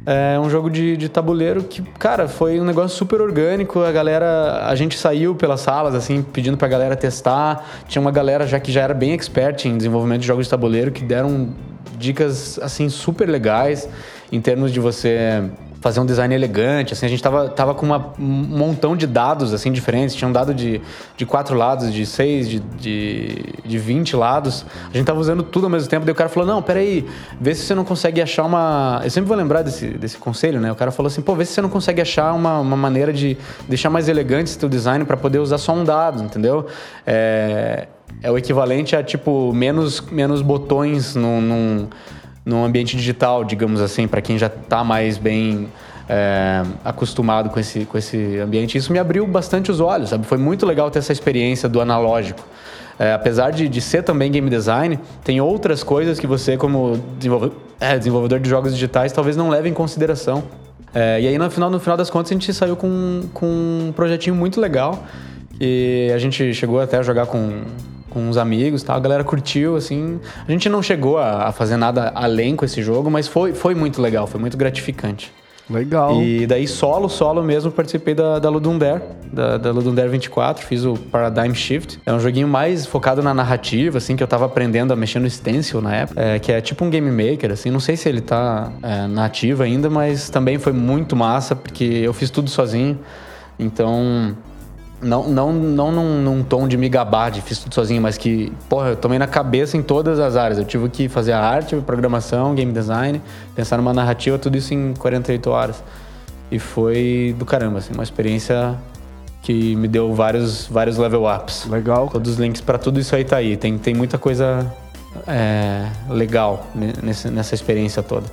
É um jogo de, de tabuleiro que, cara, foi um negócio super orgânico. A galera, a gente saiu pelas salas, assim, pedindo pra galera testar. Tinha uma galera já que já era bem expert em desenvolvimento de jogos de tabuleiro que deram dicas, assim, super legais em termos de você fazer um design elegante, assim, a gente tava, tava com uma, um montão de dados, assim, diferentes, tinha um dado de, de quatro lados, de seis, de, de, de 20 lados, a gente tava usando tudo ao mesmo tempo, daí o cara falou, não, peraí, vê se você não consegue achar uma... Eu sempre vou lembrar desse, desse conselho, né, o cara falou assim, pô, vê se você não consegue achar uma, uma maneira de deixar mais elegante esse teu design para poder usar só um dado, entendeu? É, é o equivalente a, tipo, menos, menos botões num, num, num ambiente digital, digamos assim, para quem já está mais bem é, acostumado com esse, com esse ambiente. Isso me abriu bastante os olhos, sabe? Foi muito legal ter essa experiência do analógico. É, apesar de, de ser também game design, tem outras coisas que você, como desenvolve- é, desenvolvedor de jogos digitais, talvez não leve em consideração. É, e aí, no final, no final das contas, a gente saiu com, com um projetinho muito legal. E a gente chegou até a jogar com, com uns amigos, tá? a galera curtiu, assim. A gente não chegou a, a fazer nada além com esse jogo, mas foi, foi muito legal, foi muito gratificante.
Legal.
E daí, solo, solo mesmo, participei da, da Ludum Dare, da, da Ludum Dare 24, fiz o Paradigm Shift. É um joguinho mais focado na narrativa, assim, que eu tava aprendendo a mexer no stencil na época, é, que é tipo um game maker, assim, não sei se ele tá é, na ativa ainda, mas também foi muito massa, porque eu fiz tudo sozinho, então... Não, não, não num, num tom de me gabar de fiz tudo sozinho, mas que, porra, eu tomei na cabeça em todas as áreas. Eu tive que fazer a arte, programação, game design, pensar numa narrativa, tudo isso em 48 horas. E foi do caramba, assim, uma experiência que me deu vários, vários level ups.
Legal.
Todos os links pra tudo isso aí tá aí. Tem, tem muita coisa é, legal ne- nesse, nessa experiência toda.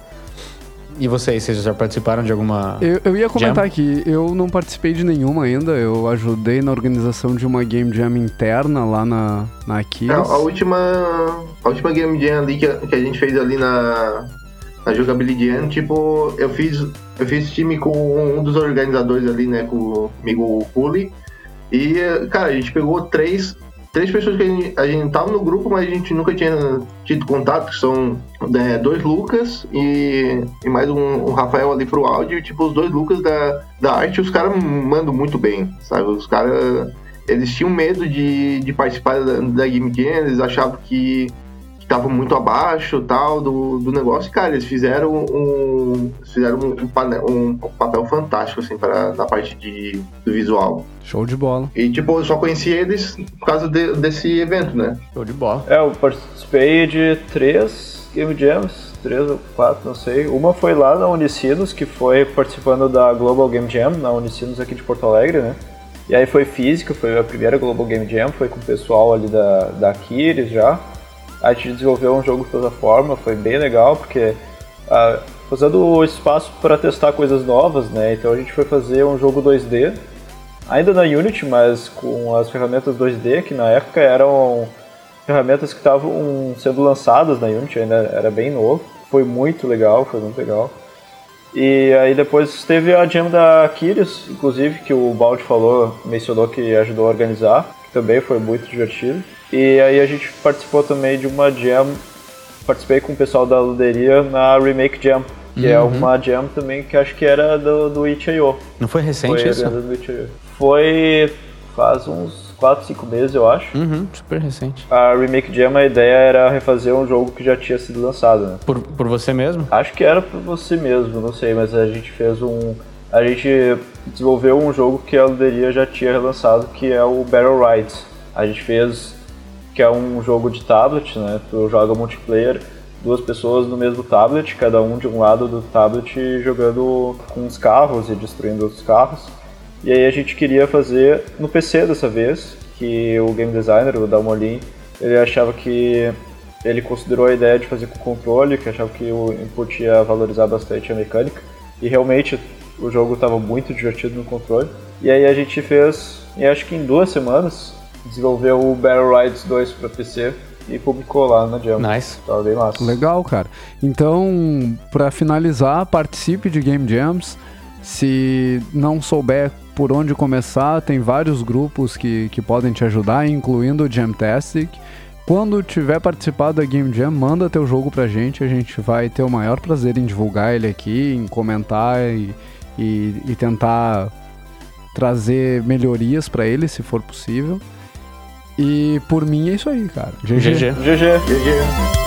E vocês, vocês já participaram de alguma.
Eu, eu ia comentar
Jam?
aqui, eu não participei de nenhuma ainda, eu ajudei na organização de uma Game Jam interna lá na, na
É,
Aquiles.
a última. A última Game Jam ali que a, que a gente fez ali na. Na Jogability Jam, tipo, eu fiz. Eu fiz time com um dos organizadores ali, né? Com o amigo Puli. E, cara, a gente pegou três. Três pessoas que a gente, a gente tava no grupo, mas a gente nunca tinha tido contato, que são né, dois Lucas e, e mais um, um Rafael ali pro áudio. Tipo, os dois Lucas da, da arte, os caras mandam muito bem, sabe? Os caras eles tinham medo de, de participar da, da Game Jam, eles achavam que estavam muito abaixo tal do, do negócio. E, cara, eles fizeram um, eles fizeram um, um um papel fantástico, assim, para, na parte de, do visual.
Show de bola.
E, tipo, eu só conheci eles por causa de- desse evento, né?
Show de bola.
É, eu participei de três Game Jams, três ou quatro, não sei. Uma foi lá na Unicinos, que foi participando da Global Game Jam, na Unicinos aqui de Porto Alegre, né? E aí foi física, foi a primeira Global Game Jam, foi com o pessoal ali da, da Aquiles já. A gente desenvolveu um jogo de plataforma, foi bem legal, porque ah, usando o espaço para testar coisas novas, né? Então a gente foi fazer um jogo 2D, ainda na Unity, mas com as ferramentas 2D, que na época eram ferramentas que estavam sendo lançadas na Unity, ainda era bem novo. Foi muito legal, foi muito legal. E aí depois teve a jam da Kiris, inclusive, que o Balde falou, mencionou que ajudou a organizar, que também foi muito divertido. E aí a gente participou também de uma jam, participei com o pessoal da luderia na Remake Jam, que é
Uhum.
uma jam também que acho que era do, do Itch.io.
Não foi recente
Foi
isso?
Foi faz uns 4, 5 meses, eu acho.
Uhum, super recente.
A Remake Jam, a ideia era refazer um jogo que já tinha sido lançado, né?
Por, por você mesmo?
Acho que era por você mesmo, não sei, mas a gente fez um. A gente desenvolveu um jogo que a Luderia já tinha relançado, que é o Battle Rides. A gente fez. Que é um jogo de tablet, né? Tu joga multiplayer, duas pessoas no mesmo tablet, cada um de um lado do tablet jogando com os carros e destruindo outros carros. E aí a gente queria fazer no PC dessa vez, que o game designer, o Dalmolin, ele achava que ele considerou a ideia de fazer com controle, que achava que o input ia valorizar bastante a mecânica. E realmente o jogo estava muito divertido no controle. E aí a gente fez, e acho que em duas semanas, desenvolveu o Battle Rides 2 para PC e publicou lá na Jam.
Nice.
Tava bem massa.
Legal, cara. Então, pra finalizar, participe de Game Jams. Se não souber por onde começar, tem vários grupos que, que podem te ajudar, incluindo o Jamtastic. Quando tiver participado da Game Jam, manda teu jogo pra gente, a gente vai ter o maior prazer em divulgar ele aqui, em comentar e, e, e tentar trazer melhorias pra ele, se for possível. E por mim é isso aí, cara.
GG.
GG.
GG.